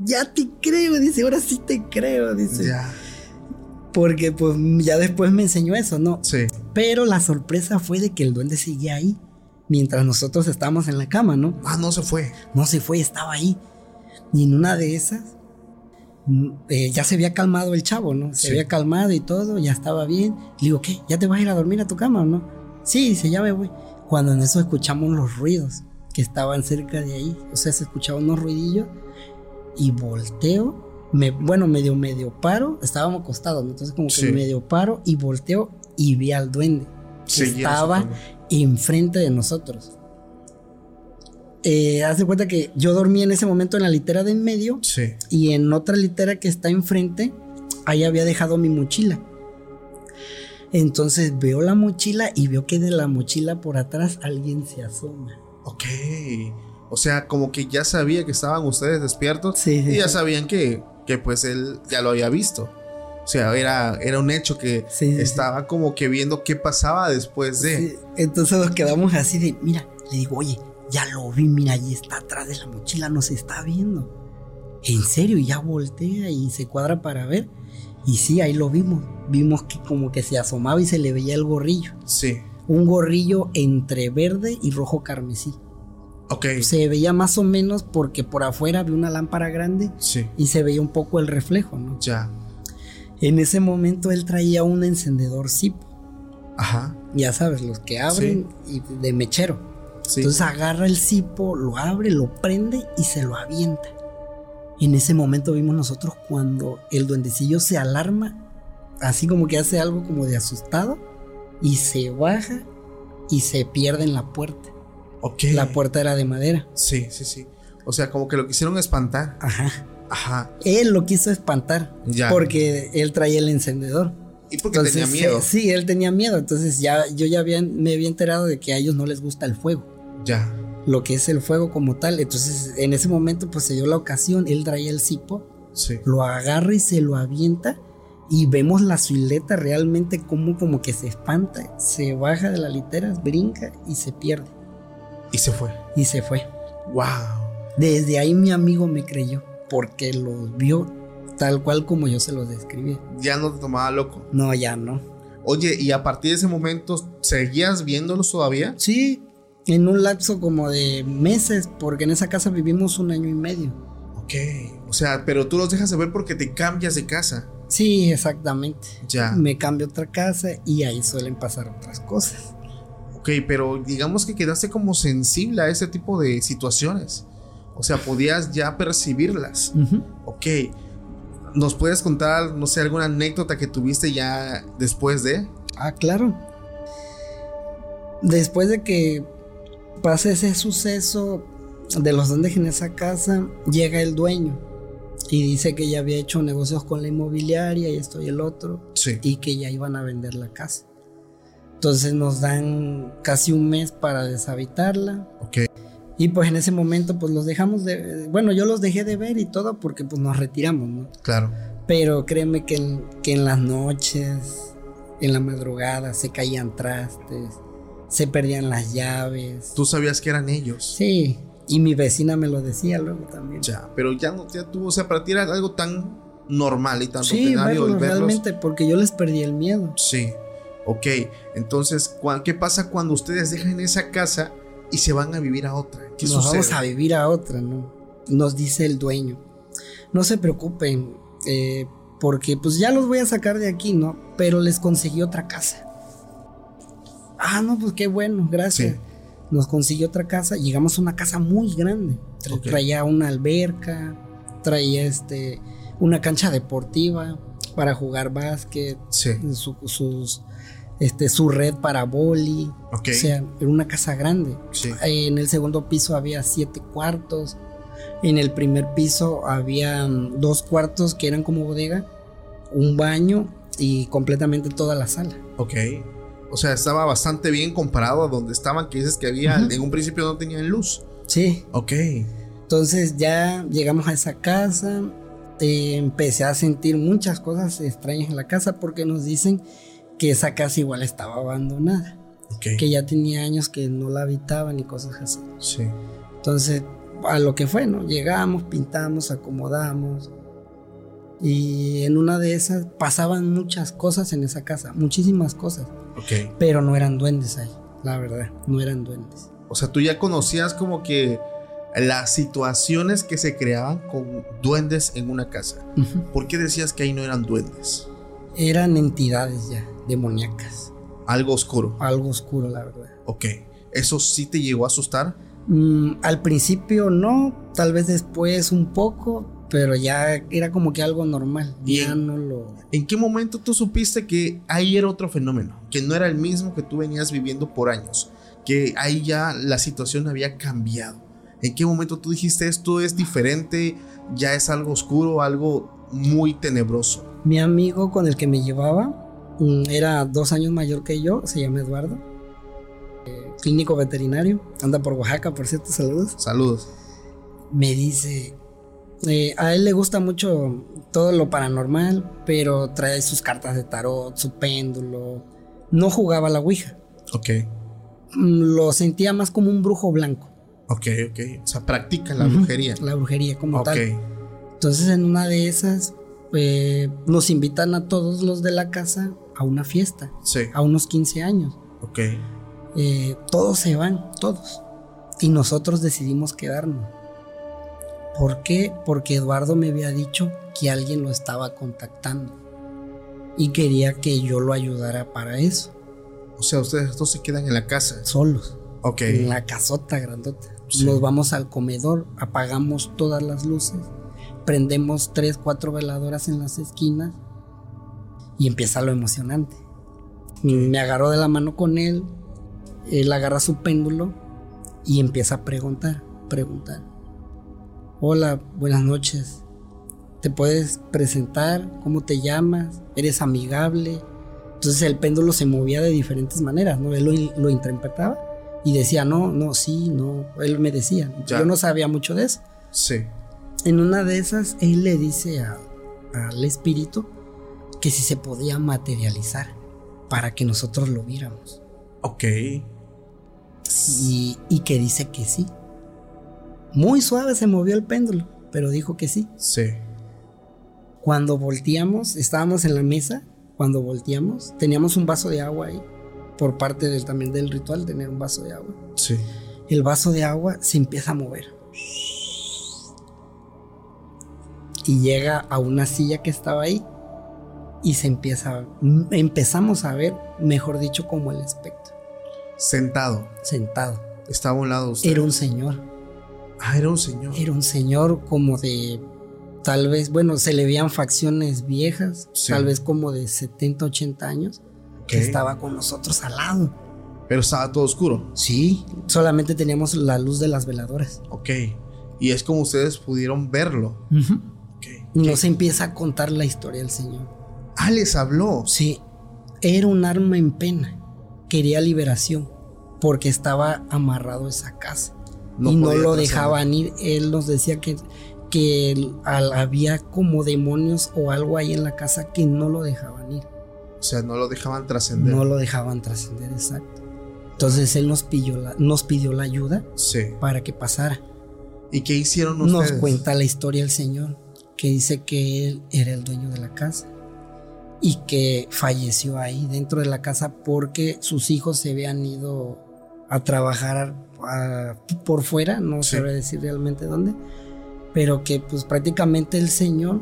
Ya te creo, dice, ahora sí te creo, dice. Ya. Porque pues ya después me enseñó eso, ¿no? Sí. Pero la sorpresa fue de que el duende seguía ahí. Mientras nosotros estábamos en la cama, ¿no? Ah, no se fue. No se fue, estaba ahí. Y en una de esas, mm, eh, ya se había calmado el chavo, ¿no? Se Sí. había calmado y todo, ya estaba bien. Le digo, ¿qué? ¿Ya te vas a ir a dormir a tu cama o no? Sí, dice, ya me voy. Cuando en eso escuchamos los ruidos que estaban cerca de ahí. O sea, se escuchaban unos ruidillos. Y volteo. Me, bueno, medio, medio paro. Estábamos acostados, ¿no? Entonces, como que Sí. medio paro y volteo y vi al duende. Que estaba enfrente de nosotros. Eh, haz de cuenta que yo dormí en ese momento en la litera de en medio Sí. y en otra litera que está enfrente, ahí había dejado mi mochila. Entonces veo la mochila y veo que de la mochila por atrás alguien se asoma. Ok. O sea, como que ya sabía que estaban ustedes despiertos. Sí, sí, y ya sabían que, que pues él ya lo había visto. O sea, era, era un hecho que Sí, estaba como que viendo qué pasaba después de. Entonces nos quedamos así de, mira, le digo, oye, ya lo vi, mira, ahí está atrás de la mochila, nos está viendo. En serio, ya voltea y se cuadra para ver. Y sí, ahí lo vimos. Vimos que como que se asomaba y se le veía el gorrillo. Sí. Un gorrillo entre verde y rojo carmesí. Ok. Se veía más o menos porque por afuera había una lámpara grande Sí. y se veía un poco el reflejo, ¿no? Ya. En ese momento él traía un encendedor Zipo, Ajá. ya sabes, los que abren y de mechero. Sí. Entonces agarra el Zipo, lo abre, lo prende y se lo avienta. En ese momento vimos nosotros cuando el duendecillo se alarma, así como que hace algo como de asustado, y se baja y se pierde en la puerta. ok. La puerta era de madera. Sí, sí, sí. O sea, como que lo quisieron espantar. Ajá. Ajá. Él lo quiso espantar Ya. porque él traía el encendedor. Y porque Entonces, tenía miedo. eh, sí, él tenía miedo. Entonces ya yo ya había, me había enterado de que a ellos no les gusta el fuego. Ya. Lo que es el fuego como tal. Entonces en ese momento pues se dio la ocasión. Él traía el cipo, Sí. lo agarra y se lo avienta. Y vemos la silueta realmente como, como que se espanta. Se baja de la litera, brinca y se pierde. Y se fue. Y se fue. Wow. Desde ahí mi amigo me creyó. Porque los vio tal cual como yo se los describí. Ya no te tomaba loco. No, ya no. Oye, y a partir de ese momento, ¿seguías viéndolos todavía? Sí, en un lapso como de meses, porque en esa casa vivimos un año y medio. Ok. O sea, pero tú los dejas de ver porque te cambias de casa. Sí, exactamente. Ya. Me cambio a otra casa y ahí suelen pasar otras cosas. Ok, pero digamos que quedaste como sensible a ese tipo de situaciones. O sea, podías ya percibirlas. Ujú. Ok. ¿Nos puedes contar, no sé, alguna anécdota que tuviste ya después de? Ah, claro. Después de que pasa ese suceso de los en esa casa, llega el dueño y dice que ya había hecho negocios con la inmobiliaria y esto y el otro. Sí. y que ya iban a vender la casa. Entonces nos dan casi un mes para deshabitarla. Ok. Y pues en ese momento pues los dejamos de... Bueno, yo los dejé de ver y todo porque pues nos retiramos, ¿no? Claro. Pero créeme que en, que en las noches, en la madrugada, se caían trastes, se perdían las llaves. Tú sabías que eran ellos. Sí, y mi vecina me lo decía luego también. Ya, pero ya no ya tuvo, o sea, para ti era algo tan normal y tan Sí, rutinario el verlos, verlos. realmente, porque yo les perdí el miedo. Sí. Ok, entonces, ¿cuá- ¿qué pasa cuando ustedes dejan esa casa y se van a vivir a otra? ¿Qué Nos sucede? vamos a vivir a otra, ¿no? Nos dice el dueño. No se preocupen, eh, porque pues ya los voy a sacar de aquí, ¿no? Pero les conseguí otra casa. Ah, no, pues qué bueno, gracias. Sí. Nos consiguió otra casa, llegamos a una casa muy grande. Traía una alberca, traía este, una cancha deportiva para jugar básquet, Sí. su, sus, este, su red para boli. O sea, era una casa grande. Sí. En el segundo piso había siete cuartos. En el primer piso había mm, dos cuartos que eran como bodega, un baño y completamente toda la sala. Ok. O sea, estaba bastante bien comparado a donde estaban, que dices que había, Ujú. en un principio no tenían luz. Sí, Ok. entonces ya llegamos a esa casa. eh, empecé a sentir muchas cosas extrañas en la casa porque nos dicen que esa casa igual estaba abandonada, Ok. que ya tenía años que no la habitaban y cosas así. Sí. Entonces, a lo que fue, ¿no? Llegamos, pintamos, acomodamos. Y en una de esas pasaban muchas cosas en esa casa, muchísimas cosas. Ok. Pero no eran duendes ahí, la verdad, no eran duendes. O sea, tú ya conocías como que las situaciones que se creaban con duendes en una casa. ¿Por qué decías que ahí no eran duendes? Eran entidades ya, demoníacas. Algo oscuro. Algo oscuro, la verdad. Ok. ¿Eso sí te llegó a asustar? Mm, al principio no, tal vez después un poco, pero ya era como que algo normal. Ya Bien. no lo. ¿En qué momento tú supiste que ahí era otro fenómeno? Que no era el mismo que tú venías viviendo por años. Que ahí ya la situación había cambiado. ¿En qué momento tú dijiste esto es diferente? Ya es algo oscuro, algo muy tenebroso. Mi amigo con el que me llevaba mm, era dos años mayor que yo, se llama Eduardo. eh, clínico veterinario, anda por Oaxaca, por cierto, saludos. Saludos. Me dice, eh, a él le gusta mucho todo lo paranormal, pero trae sus cartas de tarot, su péndulo. No jugaba la Ouija, Ok. Mm, lo sentía más como un brujo blanco, Ok, ok. O sea, practica la brujería. la brujería como Ok. tal. Entonces en una de esas eh, nos invitan a todos los de la casa a una fiesta, Sí. a unos 15 años. Ok. Eh, todos se van, todos. Y nosotros decidimos quedarnos. ¿Por qué? Porque Eduardo me había dicho que alguien lo estaba contactando y quería que yo lo ayudara para eso. O sea, ustedes dos se quedan en la casa. Solos. Ok. En la casota grandota. Sí. Nos vamos al comedor, apagamos todas las luces, prendemos tres, cuatro veladoras en las esquinas y empieza lo emocionante. Me agarró de la mano con él, él agarra su péndulo y empieza a preguntar, preguntar. Hola, buenas noches. ¿Te puedes presentar? ¿Cómo te llamas? ¿Eres amigable? Entonces el péndulo se movía de diferentes maneras, ¿no? Él lo, lo interpretaba y decía, no, no, sí, no. Él me decía. Ya. Yo no sabía mucho de eso. Sí. En una de esas, él le dice a- al espíritu que si se podía materializar para que nosotros lo viéramos. Ok. Y, y que dice que sí. Muy suave se movió el péndulo, pero dijo que sí. Sí. Cuando volteamos, estábamos en la mesa, cuando volteamos, teníamos un vaso de agua ahí, por parte del, también del ritual, tener un vaso de agua. Sí. El vaso de agua se empieza a mover. Y llega a una silla que estaba ahí y se empieza, empezamos a ver, mejor dicho, como el espectro, Sentado. sentado. Estaba a un lado usted. Era un señor. Ah, era un señor. Era un señor como de, tal vez, bueno, se le veían facciones viejas, Sí. tal vez como de 70, 80 años, que estaba con nosotros al lado. Pero estaba todo oscuro. Sí, solamente teníamos la luz de las veladoras. Ok. Y es como ustedes pudieron verlo. Y nos empieza a contar la historia del señor. Ah, les habló. Sí, era un arma en pena. Quería liberación porque estaba amarrado a esa casa. No y no lo trascender. dejaban ir. Él nos decía que, que al- había como demonios o algo ahí en la casa que no lo dejaban ir. O sea, no lo dejaban trascender. No lo dejaban trascender, exacto. Entonces él nos pidió, la, nos pidió la ayuda Sí. para que pasara. ¿Y qué hicieron Nos ustedes? cuenta la historia el Señor, que dice que él era el dueño de la casa y que falleció ahí dentro de la casa porque sus hijos se habían ido a trabajar por fuera, no Sí. sabré decir realmente dónde, pero que pues prácticamente el Señor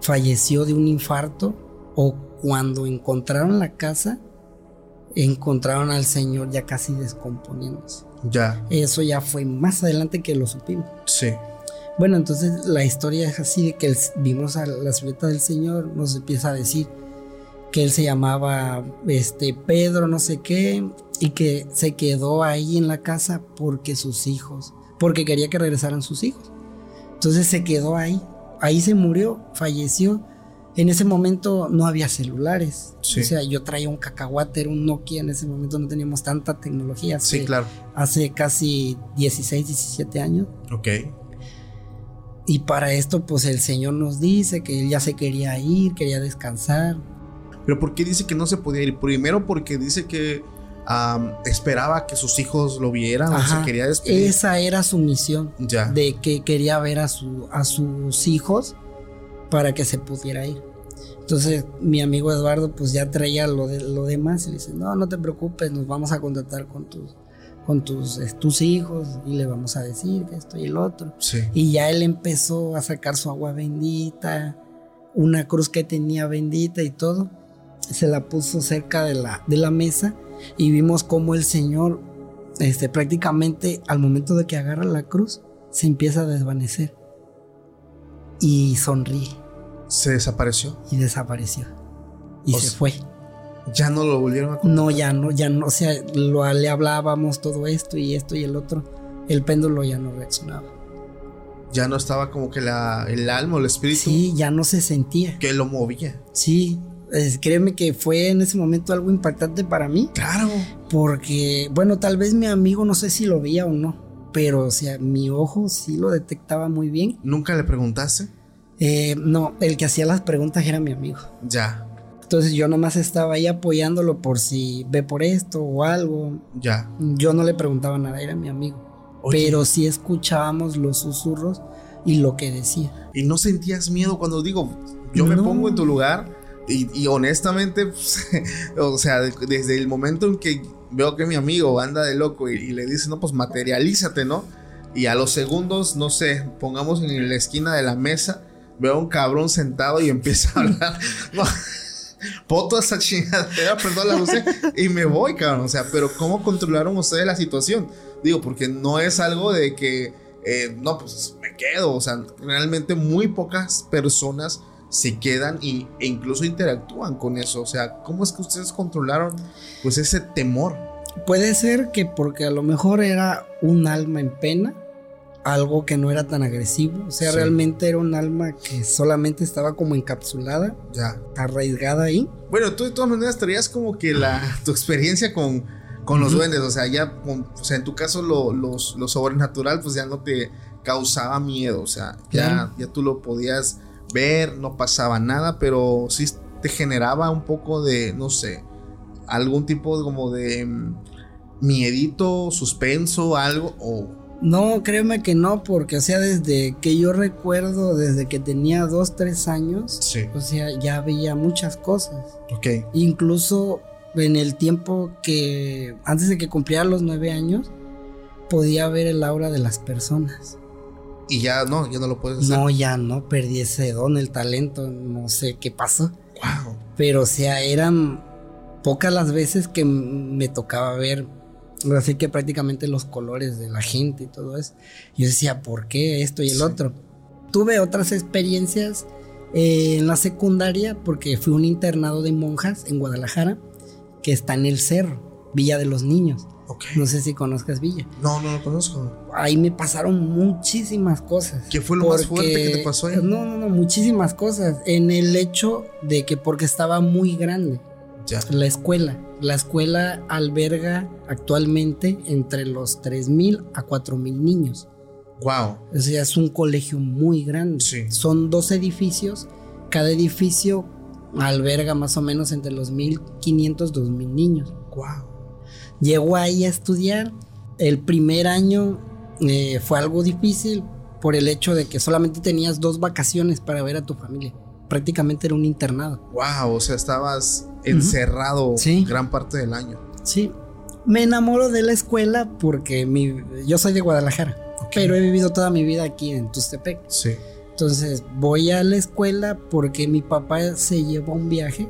falleció de un infarto o cuando encontraron la casa, encontraron al Señor ya casi descomponiéndose. Ya. Eso ya fue más adelante que lo supimos. Sí. Bueno, entonces la historia es así de que el- vimos a la silueta del Señor, nos empieza a decir que él se llamaba este Pedro, no sé qué, y que se quedó ahí en la casa porque sus hijos, porque quería que regresaran sus hijos. Entonces se quedó ahí, ahí se murió, falleció. En ese momento no había celulares. Sí. O sea, yo traía un cacahuate, era un Nokia, en ese momento no teníamos tanta tecnología. Sí, claro. Hace casi 16, 17 años. Ok. Y para esto, pues el Señor nos dice que él ya se quería ir, quería descansar. Pero ¿por qué dice que no se podía ir? Primero porque dice que am, esperaba que sus hijos lo vieran o se quería despedir. Esa era su misión, Ya. de que quería ver a, su, a sus hijos para que se pudiera ir. Entonces mi amigo Eduardo pues ya traía lo, de, lo demás y le dice, no, no te preocupes, nos vamos a contactar con tus, con tus, eh, tus hijos y le vamos a decir que esto y el otro. Sí. Y ya él empezó a sacar su agua bendita, una cruz que tenía bendita y todo. Se la puso cerca de la, de la mesa y vimos cómo el Señor, este, prácticamente al momento de que agarra la cruz, se empieza a desvanecer. Y sonríe Se desapareció. y desapareció. Y O se sea, fue. Ya no lo volvieron a No, ya no, ya no, o sea, lo, le hablábamos todo esto y esto y el otro. El péndulo ya no reaccionaba. Ya no estaba como que la, el alma o el espíritu Sí, ya no se sentía. que lo movía. Sí, créeme que fue en ese momento algo impactante para mí, Claro. porque, bueno, tal vez mi amigo no sé si lo veía o no, pero, o sea, mi ojo sí lo detectaba muy bien. ¿Nunca le preguntaste? Eh, no, el que hacía las preguntas era mi amigo. Ya. Entonces yo nomás estaba ahí apoyándolo por si ve por esto o algo. Ya. Yo no le preguntaba nada, era mi amigo. Oye, Pero sí escuchábamos los susurros y lo que decía. ¿Y no sentías miedo cuando digo, yo me No. pongo en tu lugar? Y, honestamente, pues, <laughs> o sea, de- desde el momento en que veo que mi amigo anda de loco y, y le dice, no, pues materialízate, ¿no? Y a los segundos, no sé, pongamos en la esquina de la mesa, veo a un cabrón sentado y <laughs> empieza a hablar. No, <laughs> poto esa chingadera, perdón la usé, y me voy, cabrón. O sea, pero ¿cómo controlaron ustedes la situación? Digo, porque no es algo de que, eh, no, pues me quedo. O sea, realmente muy pocas personas se quedan y, e incluso interactúan con eso. O sea, ¿cómo es que ustedes controlaron pues ese temor? Puede ser que porque a lo mejor era un alma en pena, algo que no era tan agresivo, o sea, Sí. realmente era un alma que solamente estaba como encapsulada, Ya. arraigada ahí. Bueno, tú de todas maneras traías como que la, tu experiencia con, con los duendes, o sea, ya, con- o sea, en tu caso lo, los- lo sobrenatural pues ya no te causaba miedo, o sea, ya, Claro. ya tú lo podías ver, no pasaba nada, pero sí te generaba un poco de, no sé, algún tipo de, como de mm, miedito, suspenso, algo, o... No, créeme que no, porque o sea, desde que yo recuerdo, desde que tenía dos, tres años, Sí. o sea, ya veía muchas cosas. Ok. Incluso en el tiempo que, antes de que cumpliera los nueve años, podía ver el aura de las personas. Y ya no, ya no lo puedes hacer. No, ya no, perdí ese don, el talento, no sé qué pasó. Wow. Pero o sea, eran pocas las veces que me tocaba ver, así que prácticamente los colores de la gente y todo eso. Yo decía, ¿por qué esto y el Sí. otro? Tuve otras experiencias eh, en la secundaria porque fui un internado de monjas en Guadalajara que está en el cerro, Villa de los Niños. No sé si conozcas Villa. No, no lo conozco. Ahí me pasaron muchísimas cosas. ¿Qué fue lo más fuerte que te pasó ahí? No, no, no, muchísimas cosas. En el hecho de que porque estaba muy grande Ya. la escuela. La escuela alberga actualmente entre los 3.000 a 4.000 niños. Wow. O sea, es un colegio muy grande. Sí. Son dos edificios. Cada edificio alberga más o menos entre los 1.500, 2.000 niños. Wow. Llegó ahí a estudiar. El primer año eh, fue algo difícil por el hecho de que solamente tenías dos vacaciones para ver a tu familia. Prácticamente era un internado. Wow, o sea, estabas encerrado Sí. gran parte del año. Sí. Me enamoro de la escuela porque mi, yo soy de Guadalajara, Ok. pero he vivido toda mi vida aquí en Tustepec. Sí. Entonces voy a la escuela porque mi papá se llevó a un viaje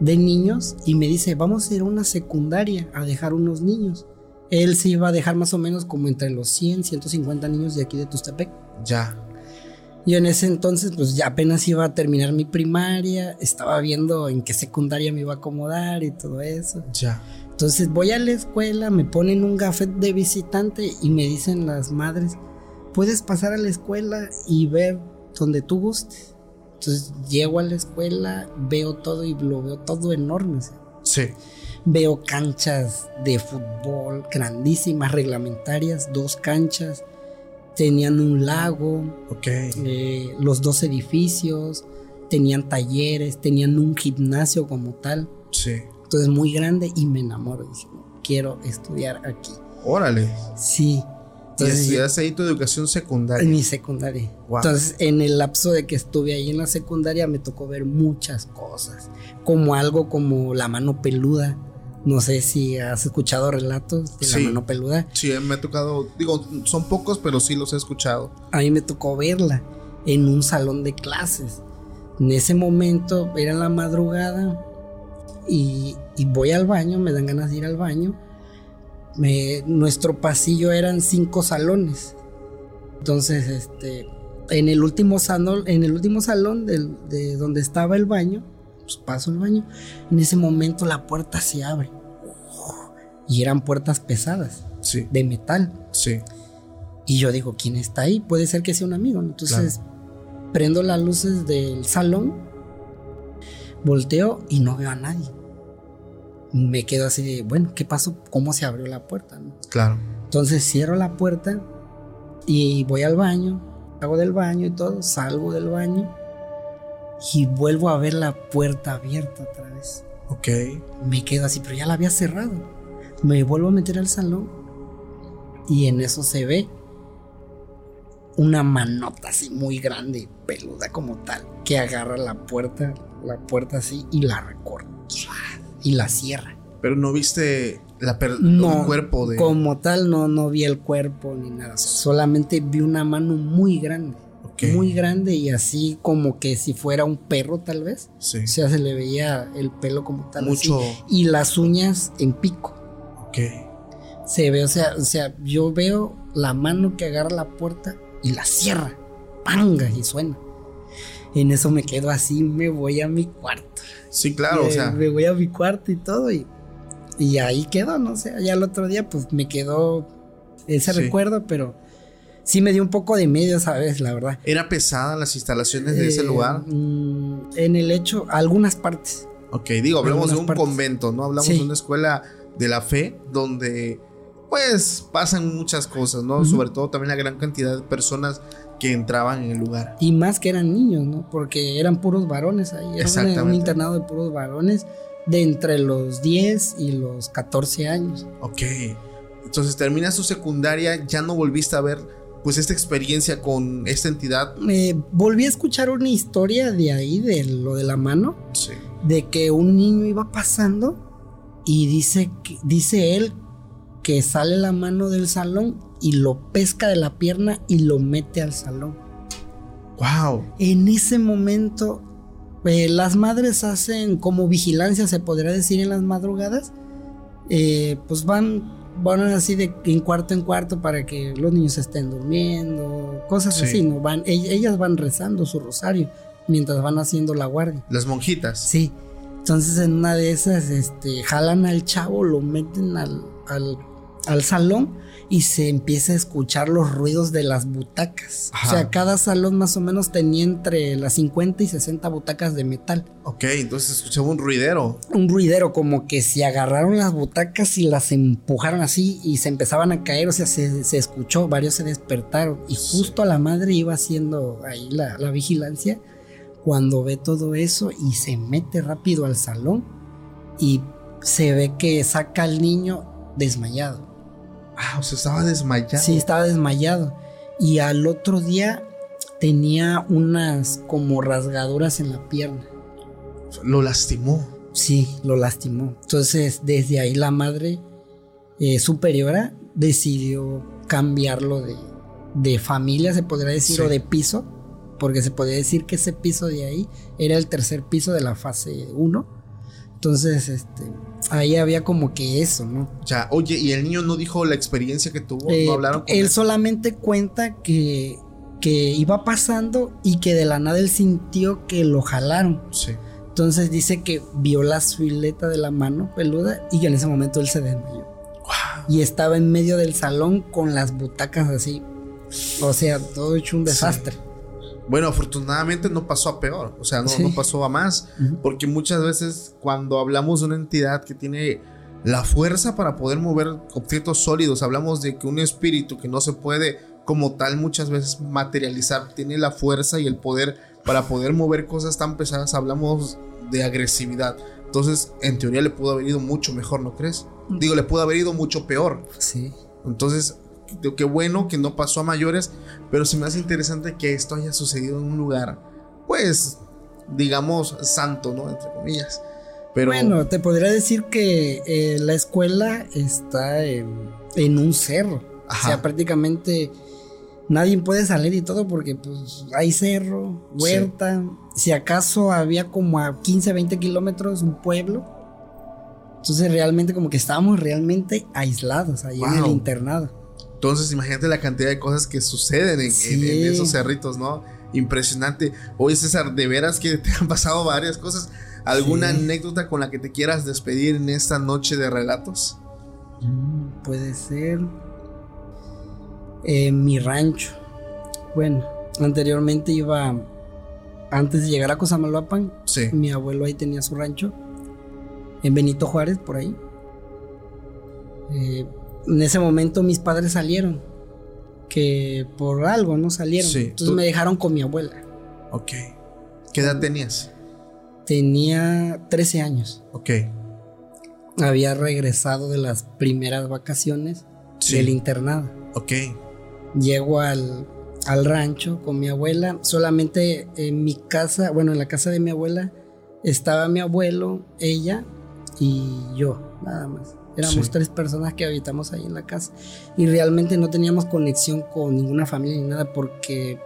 de niños y me dice, vamos a ir a una secundaria a dejar unos niños. Él se iba a dejar más o menos como entre los 100, 150 niños de aquí de Tustepec. Ya. Yo en ese entonces pues ya apenas iba a terminar mi primaria, estaba viendo en qué secundaria me iba a acomodar y todo eso. Ya. Entonces voy a la escuela, me ponen un gafet de visitante y me dicen las madres, puedes pasar a la escuela y ver donde tú gustes. Entonces llego a la escuela, veo todo y lo veo todo enorme. Sí. Veo canchas de fútbol grandísimas, reglamentarias, dos canchas, tenían un lago, Ok. eh, los dos edificios, tenían talleres, tenían un gimnasio como tal. Sí. Entonces muy grande y me enamoro. Dije, "No, quiero estudiar aquí. Órale. Sí. Y Entonces, estudiaste ahí tu educación en secundaria. mi secundaria. Wow. Entonces, en el lapso de que estuve ahí en la secundaria, me tocó ver muchas cosas. Como algo como la mano peluda. No sé si has escuchado relatos de Sí. la mano peluda. Sí, me ha tocado, digo, son pocos, pero sí los he escuchado. A mí me tocó verla en un salón de clases. En ese momento era la madrugada y, y voy al baño, me dan ganas de ir al baño. Me- nuestro pasillo eran cinco salones. Entonces, este, en el último salón, en el último salón de donde estaba el baño, pues paso el baño. En ese momento la puerta se abre. Y eran puertas pesadas, Sí. de metal. Sí. Y yo digo, ¿quién está ahí? Puede ser que sea un amigo. Entonces prendo las luces del salón, volteo y no veo a nadie. Me quedo así de, bueno, ¿qué pasó? ¿Cómo se abrió la puerta? no? Claro. Entonces cierro la puerta y voy al baño, hago del baño y todo, salgo del baño y vuelvo a ver la puerta abierta otra vez. Ok. Me quedo así, pero ya la había cerrado. Me vuelvo a meter al salón y en eso se ve una manota así muy grande, peluda como tal, que agarra la puerta, la puerta así y la recorta y la cierra. Pero no viste la No, el cuerpo de. como tal no, no vi el cuerpo ni nada. Solamente vi una mano muy grande. Muy grande y así como que si fuera un perro tal vez. Sí. O sea, se le veía el pelo como tal. así. Mucho. Y las uñas en pico. Ok. Se ve, o sea, o sea, yo veo la mano que agarra la puerta y la cierra. Panga y suena. En eso me quedo así, me voy a mi cuarto. Sí, claro, o sea. Me voy a mi cuarto y todo y, y ahí quedó, no sé, ya el otro día pues me quedó ese Sí. recuerdo, pero sí me dio un poco de miedo, ¿sabes? La verdad. ¿Era pesada las instalaciones de ese Eh, lugar? mm, en el hecho, algunas partes. Ok, digo, hablamos de un partes. convento, ¿no? Hablamos Sí. de una escuela de la fe donde, pues, pasan muchas cosas, ¿no? Sobre todo también la gran cantidad de personas que entraban en el lugar. Y más que eran niños, ¿no? Porque eran puros varones ahí. Era un- Exactamente. internado de puros varones de entre los 10 y los 14 años. Ok. Entonces terminas tu secundaria, ya no volviste a ver, pues, esta experiencia con esta entidad. Eh, volví a escuchar una historia de ahí, de lo de la mano, Sí. de que un niño iba pasando y dice, dice él que sale la mano del salón y lo pesca de la pierna y lo mete al salón. Wow. En ese momento, eh, las madres hacen como vigilancia, se podría decir, en las madrugadas. Eh, pues van, van así de en cuarto en cuarto para que los niños estén durmiendo, cosas Sí. así, ¿no? Van, ell- ellas van rezando su rosario mientras van haciendo la guardia. Las monjitas. Sí. Entonces en una de esas, este, jalan al chavo, lo meten al, al, al salón y se empieza a escuchar los ruidos de las butacas. Ajá. O sea, cada salón más o menos tenía entre las 50 y 60 butacas de metal. Ok, entonces escuchaba un ruidero. Un ruidero como que se agarraron las butacas y las empujaron así y se empezaban a caer, o sea, se, se escuchó, varios se despertaron y justo a la madre iba haciendo ahí la, la vigilancia cuando ve todo eso y se mete rápido al salón y se ve que saca al niño desmayado. Ah, o sea, estaba desmayado. Sí, estaba desmayado. Y al otro día tenía unas como rasgaduras en la pierna. Lo lastimó. Sí, lo lastimó. Entonces, desde ahí la madre eh, superiora decidió cambiarlo de, de familia, se podría decir, Sí. o de piso, porque se podría decir que ese piso de ahí era el tercer piso de la fase 1. Entonces, este, ahí había como que eso, ¿no? Ya, oye, y el niño no dijo la experiencia que tuvo, Eh, no hablaron con él él. solamente cuenta que, que iba pasando y que de la nada él sintió que lo jalaron. Sí. Entonces dice que vio la silueta de la mano peluda y que en ese momento él se desmayó. Wow. Y estaba en medio del salón con las butacas así. O sea, todo hecho un desastre. Bueno, afortunadamente no pasó a peor, o sea, no, Sí. no pasó a más, Ujú. porque muchas veces cuando hablamos de una entidad que tiene la fuerza para poder mover objetos sólidos, hablamos de que un espíritu que no se puede como tal muchas veces materializar, tiene la fuerza y el poder para poder mover cosas tan pesadas, hablamos de agresividad. Entonces, en teoría le pudo haber ido mucho mejor, ¿no crees? Digo, le pudo haber ido mucho peor. Sí. Entonces, qué bueno que no pasó a mayores, pero se me hace interesante que esto haya sucedido en un lugar, pues, digamos, santo, ¿no? Entre comillas. Pero, Bueno, te podría decir que eh, la escuela está en, en un cerro. Ajá. O sea, prácticamente nadie puede salir y todo porque pues hay cerro, huerta. Si acaso había como a 15, 20 kilómetros un pueblo. Entonces realmente como que estábamos realmente aislados ahí en el internado. Entonces imagínate la cantidad de cosas que suceden en, en- Sí. en esos cerritos, ¿no? Impresionante. Oye, César, de veras que te <laughs> han pasado varias cosas. ¿Alguna Sí. anécdota con la que te quieras despedir en esta noche de relatos? Mm, puede ser. En mi rancho. Bueno, anteriormente iba. Antes de llegar a Cosamaloapan, Sí. mi abuelo ahí tenía su rancho. En Benito Juárez, por ahí. Eh, en ese momento mis padres salieron. Que por algo no salieron. Sí, Entonces tú- me dejaron con mi abuela. Ok. ¿Qué edad tenías? Tenía 13 años. Ok. Había regresado de las primeras vacaciones Sí. del internado. Ok. Llego al, al rancho con mi abuela. Solamente en mi casa, bueno, en la casa de mi abuela, estaba mi abuelo, ella y yo, nada más. Éramos tres personas que habitamos ahí en la casa. Y realmente no teníamos conexión con ninguna familia ni nada porque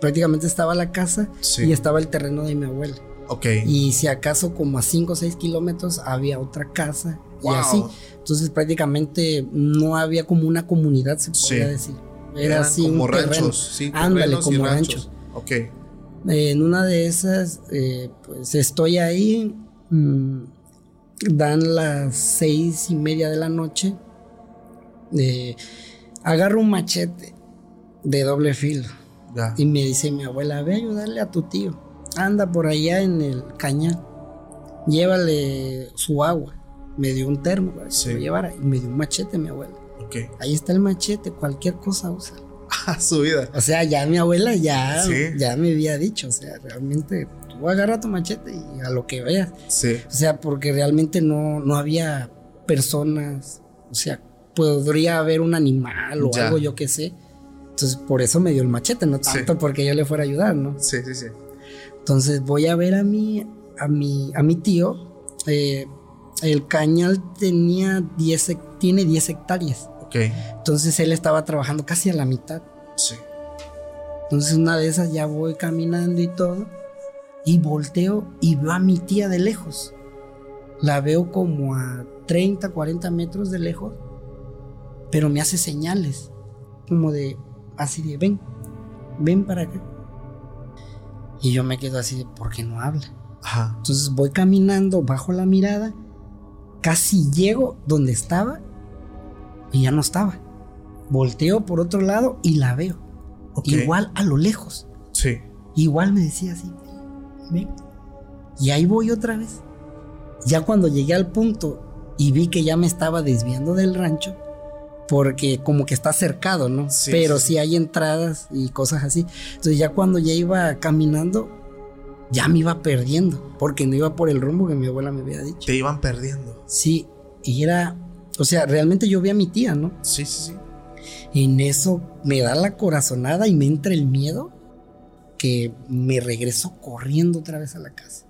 prácticamente estaba la casa y estaba el terreno de mi abuela. Ok. Y si acaso como a 5 o 6 kilómetros había otra casa y así. Entonces prácticamente no había como una comunidad, se podría decir. Era así como un ranchos, sí, Ándale, como ranchos. Ok. en una de esas, eh, pues estoy ahí, mm, dan las seis y media de la noche, eh, agarro un machete de doble filo y me dice mi abuela, ve a ayudarle a tu tío, anda por allá en el cañal, llévale su agua. Me dio un termo para que lo llevara y me dio un machete mi abuela. Ahí está el machete, cualquier cosa usa. <laughs> Ah, su vida. O sea, ya mi abuela ya, ya me había dicho, o sea, realmente tú agarra tu machete y a lo que veas. Sí. O sea, porque realmente no, no había personas, o sea, podría haber un animal o algo, yo qué sé. Entonces, por eso me dio el machete, no tanto porque yo le fuera a ayudar, ¿no? Sí, sí, sí. Entonces voy a ver a mi, a mi, a mi tío. Eh, el cañal tenía 10, tiene 10 hectáreas. Entonces él estaba trabajando casi a la mitad. Sí. Entonces una de esas ya voy caminando y todo. Y volteo y veo a mi tía de lejos. La veo como a 30, 40 metros de lejos. Pero me hace señales. Como de, así de, ven, ven para acá. Y yo me quedo así de, ¿por qué no habla? Entonces voy caminando bajo la mirada. Casi llego donde estaba y ya no estaba. Volteo por otro lado y la veo. Igual a lo lejos. Sí. Igual me decía así, Y ahí voy otra vez. Ya cuando llegué al punto y vi que ya me estaba desviando del rancho, porque como que está cercado, ¿no? Pero sí. hay entradas y cosas así. Entonces ya cuando ya iba caminando, ya me iba perdiendo, porque no iba por el rumbo que mi abuela me había dicho. Te iban perdiendo. Sí, y era o sea, realmente yo vi a mi tía, ¿no? Sí, sí, sí. En eso me da la corazonada y me entra el miedo que me regreso corriendo otra vez a la casa.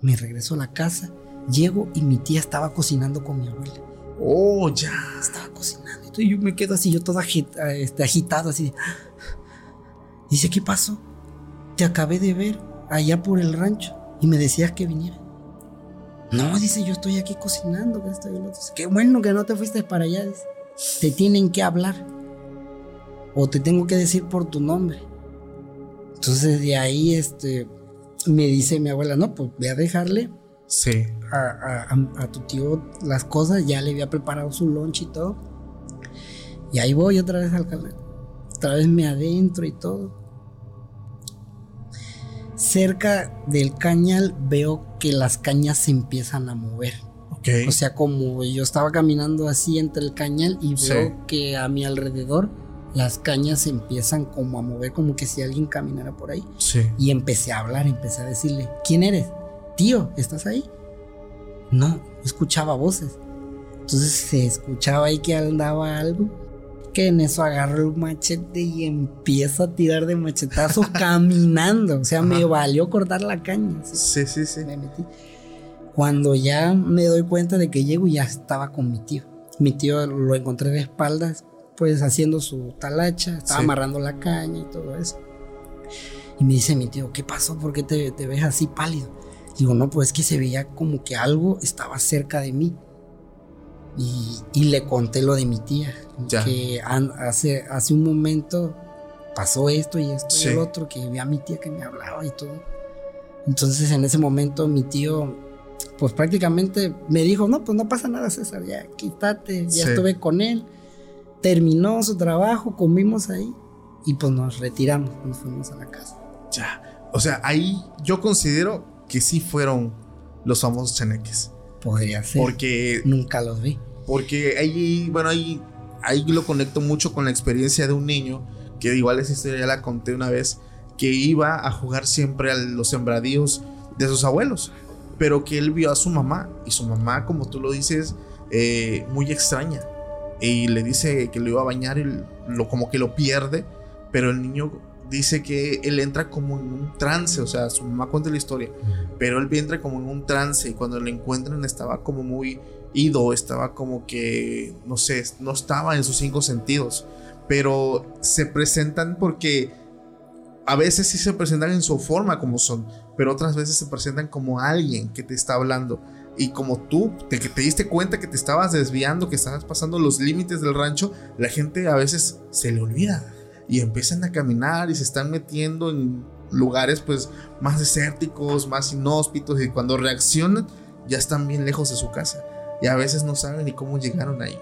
Me regreso a la casa, llego y mi tía estaba cocinando con mi abuela. Oh, ya. Estaba cocinando. Y yo me quedo así, yo todo este, agitado, así. Dice, ¿qué pasó? Te acabé de ver allá por el rancho y me decías que viniera. No, dice, yo estoy aquí cocinando. Que estoy Qué bueno que no te fuiste para allá. Te tienen que hablar. O te tengo que decir por tu nombre. Entonces de ahí este, me dice mi abuela, no, pues voy a dejarle sí. a, a, tu tío las cosas. Ya le había preparado su lunch y todo. Y ahí voy otra vez al canal. Otra vez me adentro y todo cerca del cañal veo que las cañas se empiezan a mover. O sea, como yo estaba caminando así entre el cañal y veo que a mi alrededor las cañas se empiezan como a mover, como que si alguien caminara por ahí. Y empecé a hablar, empecé a decirle, ¿quién eres? Tío, ¿estás ahí? No, escuchaba voces. Entonces se escuchaba ahí que andaba algo que en eso agarro el machete y empiezo a tirar de machetazo <laughs> caminando. O sea, me valió cortar la caña. ¿sí? sí, sí, Me metí. Cuando ya me doy cuenta de que llego, ya estaba con mi tío. Mi tío lo encontré de espaldas, pues haciendo su talacha, estaba amarrando la caña y todo eso. Y me dice mi tío, ¿qué pasó? ¿Por qué te, te ves así pálido? Digo, no, pues es que se veía como que algo estaba cerca de mí. Y, le conté lo de mi tía, que hace, hace un momento pasó esto y esto y el otro, que vi a mi tía que me hablaba y todo. Entonces en ese momento mi tío, pues prácticamente me dijo, no, pues no pasa nada César, ya quítate, ya estuve con él. Terminó su trabajo, comimos ahí y pues nos retiramos, nos fuimos a la casa. Ya, o sea, ahí yo considero que sí fueron los famosos chaneques. Podría ser. Porque. Nunca los vi. Porque ahí, bueno, ahí, ahí lo conecto mucho con la experiencia de un niño, que igual esa historia ya la conté una vez, que iba a jugar siempre a los sembradíos de sus abuelos, pero que él vio a su mamá, y su mamá, como tú lo dices, eh, muy extraña, y le dice que lo iba a bañar y lo, como que lo pierde, pero el niño dice que él entra como en un trance, o sea, su mamá cuenta la historia, pero él entra como en un trance y cuando lo encuentran estaba como muy ido, estaba como que, no sé, no estaba en sus cinco sentidos. Pero se presentan porque a veces sí se presentan en su forma como son, pero otras veces se presentan como alguien que te está hablando. Y como tú te, te diste cuenta que te estabas desviando, que estabas pasando los límites del rancho, la gente a veces se le olvida y empiezan a caminar y se están metiendo en lugares pues más desérticos, más inhóspitos y cuando reaccionan ya están bien lejos de su casa y a veces no saben ni cómo llegaron ahí.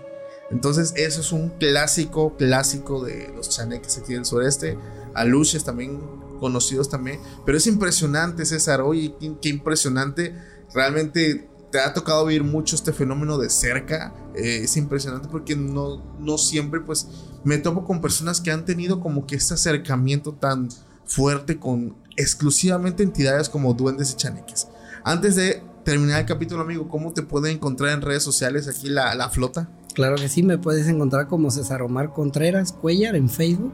Entonces eso es un clásico, clásico de los chaneques aquí del sureste, aluches también conocidos también, pero es impresionante César, oye, qué, impresionante, realmente te ha tocado vivir mucho este fenómeno de cerca, eh, es impresionante porque no, no siempre pues me topo con personas que han tenido como que este acercamiento tan fuerte con exclusivamente entidades como duendes y chaneques. Antes de terminar el capítulo, amigo, ¿cómo te pueden encontrar en redes sociales aquí la, la flota? Claro que sí, me puedes encontrar como César Omar Contreras Cuellar en Facebook,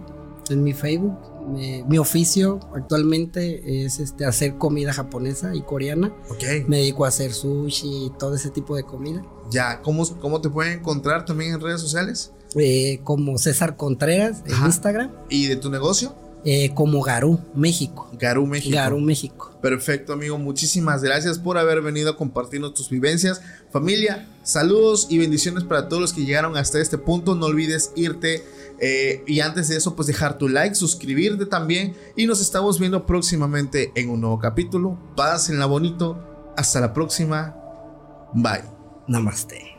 en mi Facebook. Mi oficio actualmente es este, hacer comida japonesa y coreana. Ok. Me dedico a hacer sushi y todo ese tipo de comida. Ya, ¿cómo, cómo te pueden encontrar también en redes sociales? Eh, como César Contreras en Instagram. ¿Y de tu negocio? Eh, como Garú, México. Garú, México. Garú, México. Perfecto, amigo. Muchísimas gracias por haber venido a compartirnos tus vivencias. Familia, saludos y bendiciones para todos los que llegaron hasta este punto. No olvides irte. Eh, y antes de eso, pues dejar tu like, suscribirte también. Y nos estamos viendo próximamente en un nuevo capítulo. Pásenla bonito. Hasta la próxima. Bye. Namaste.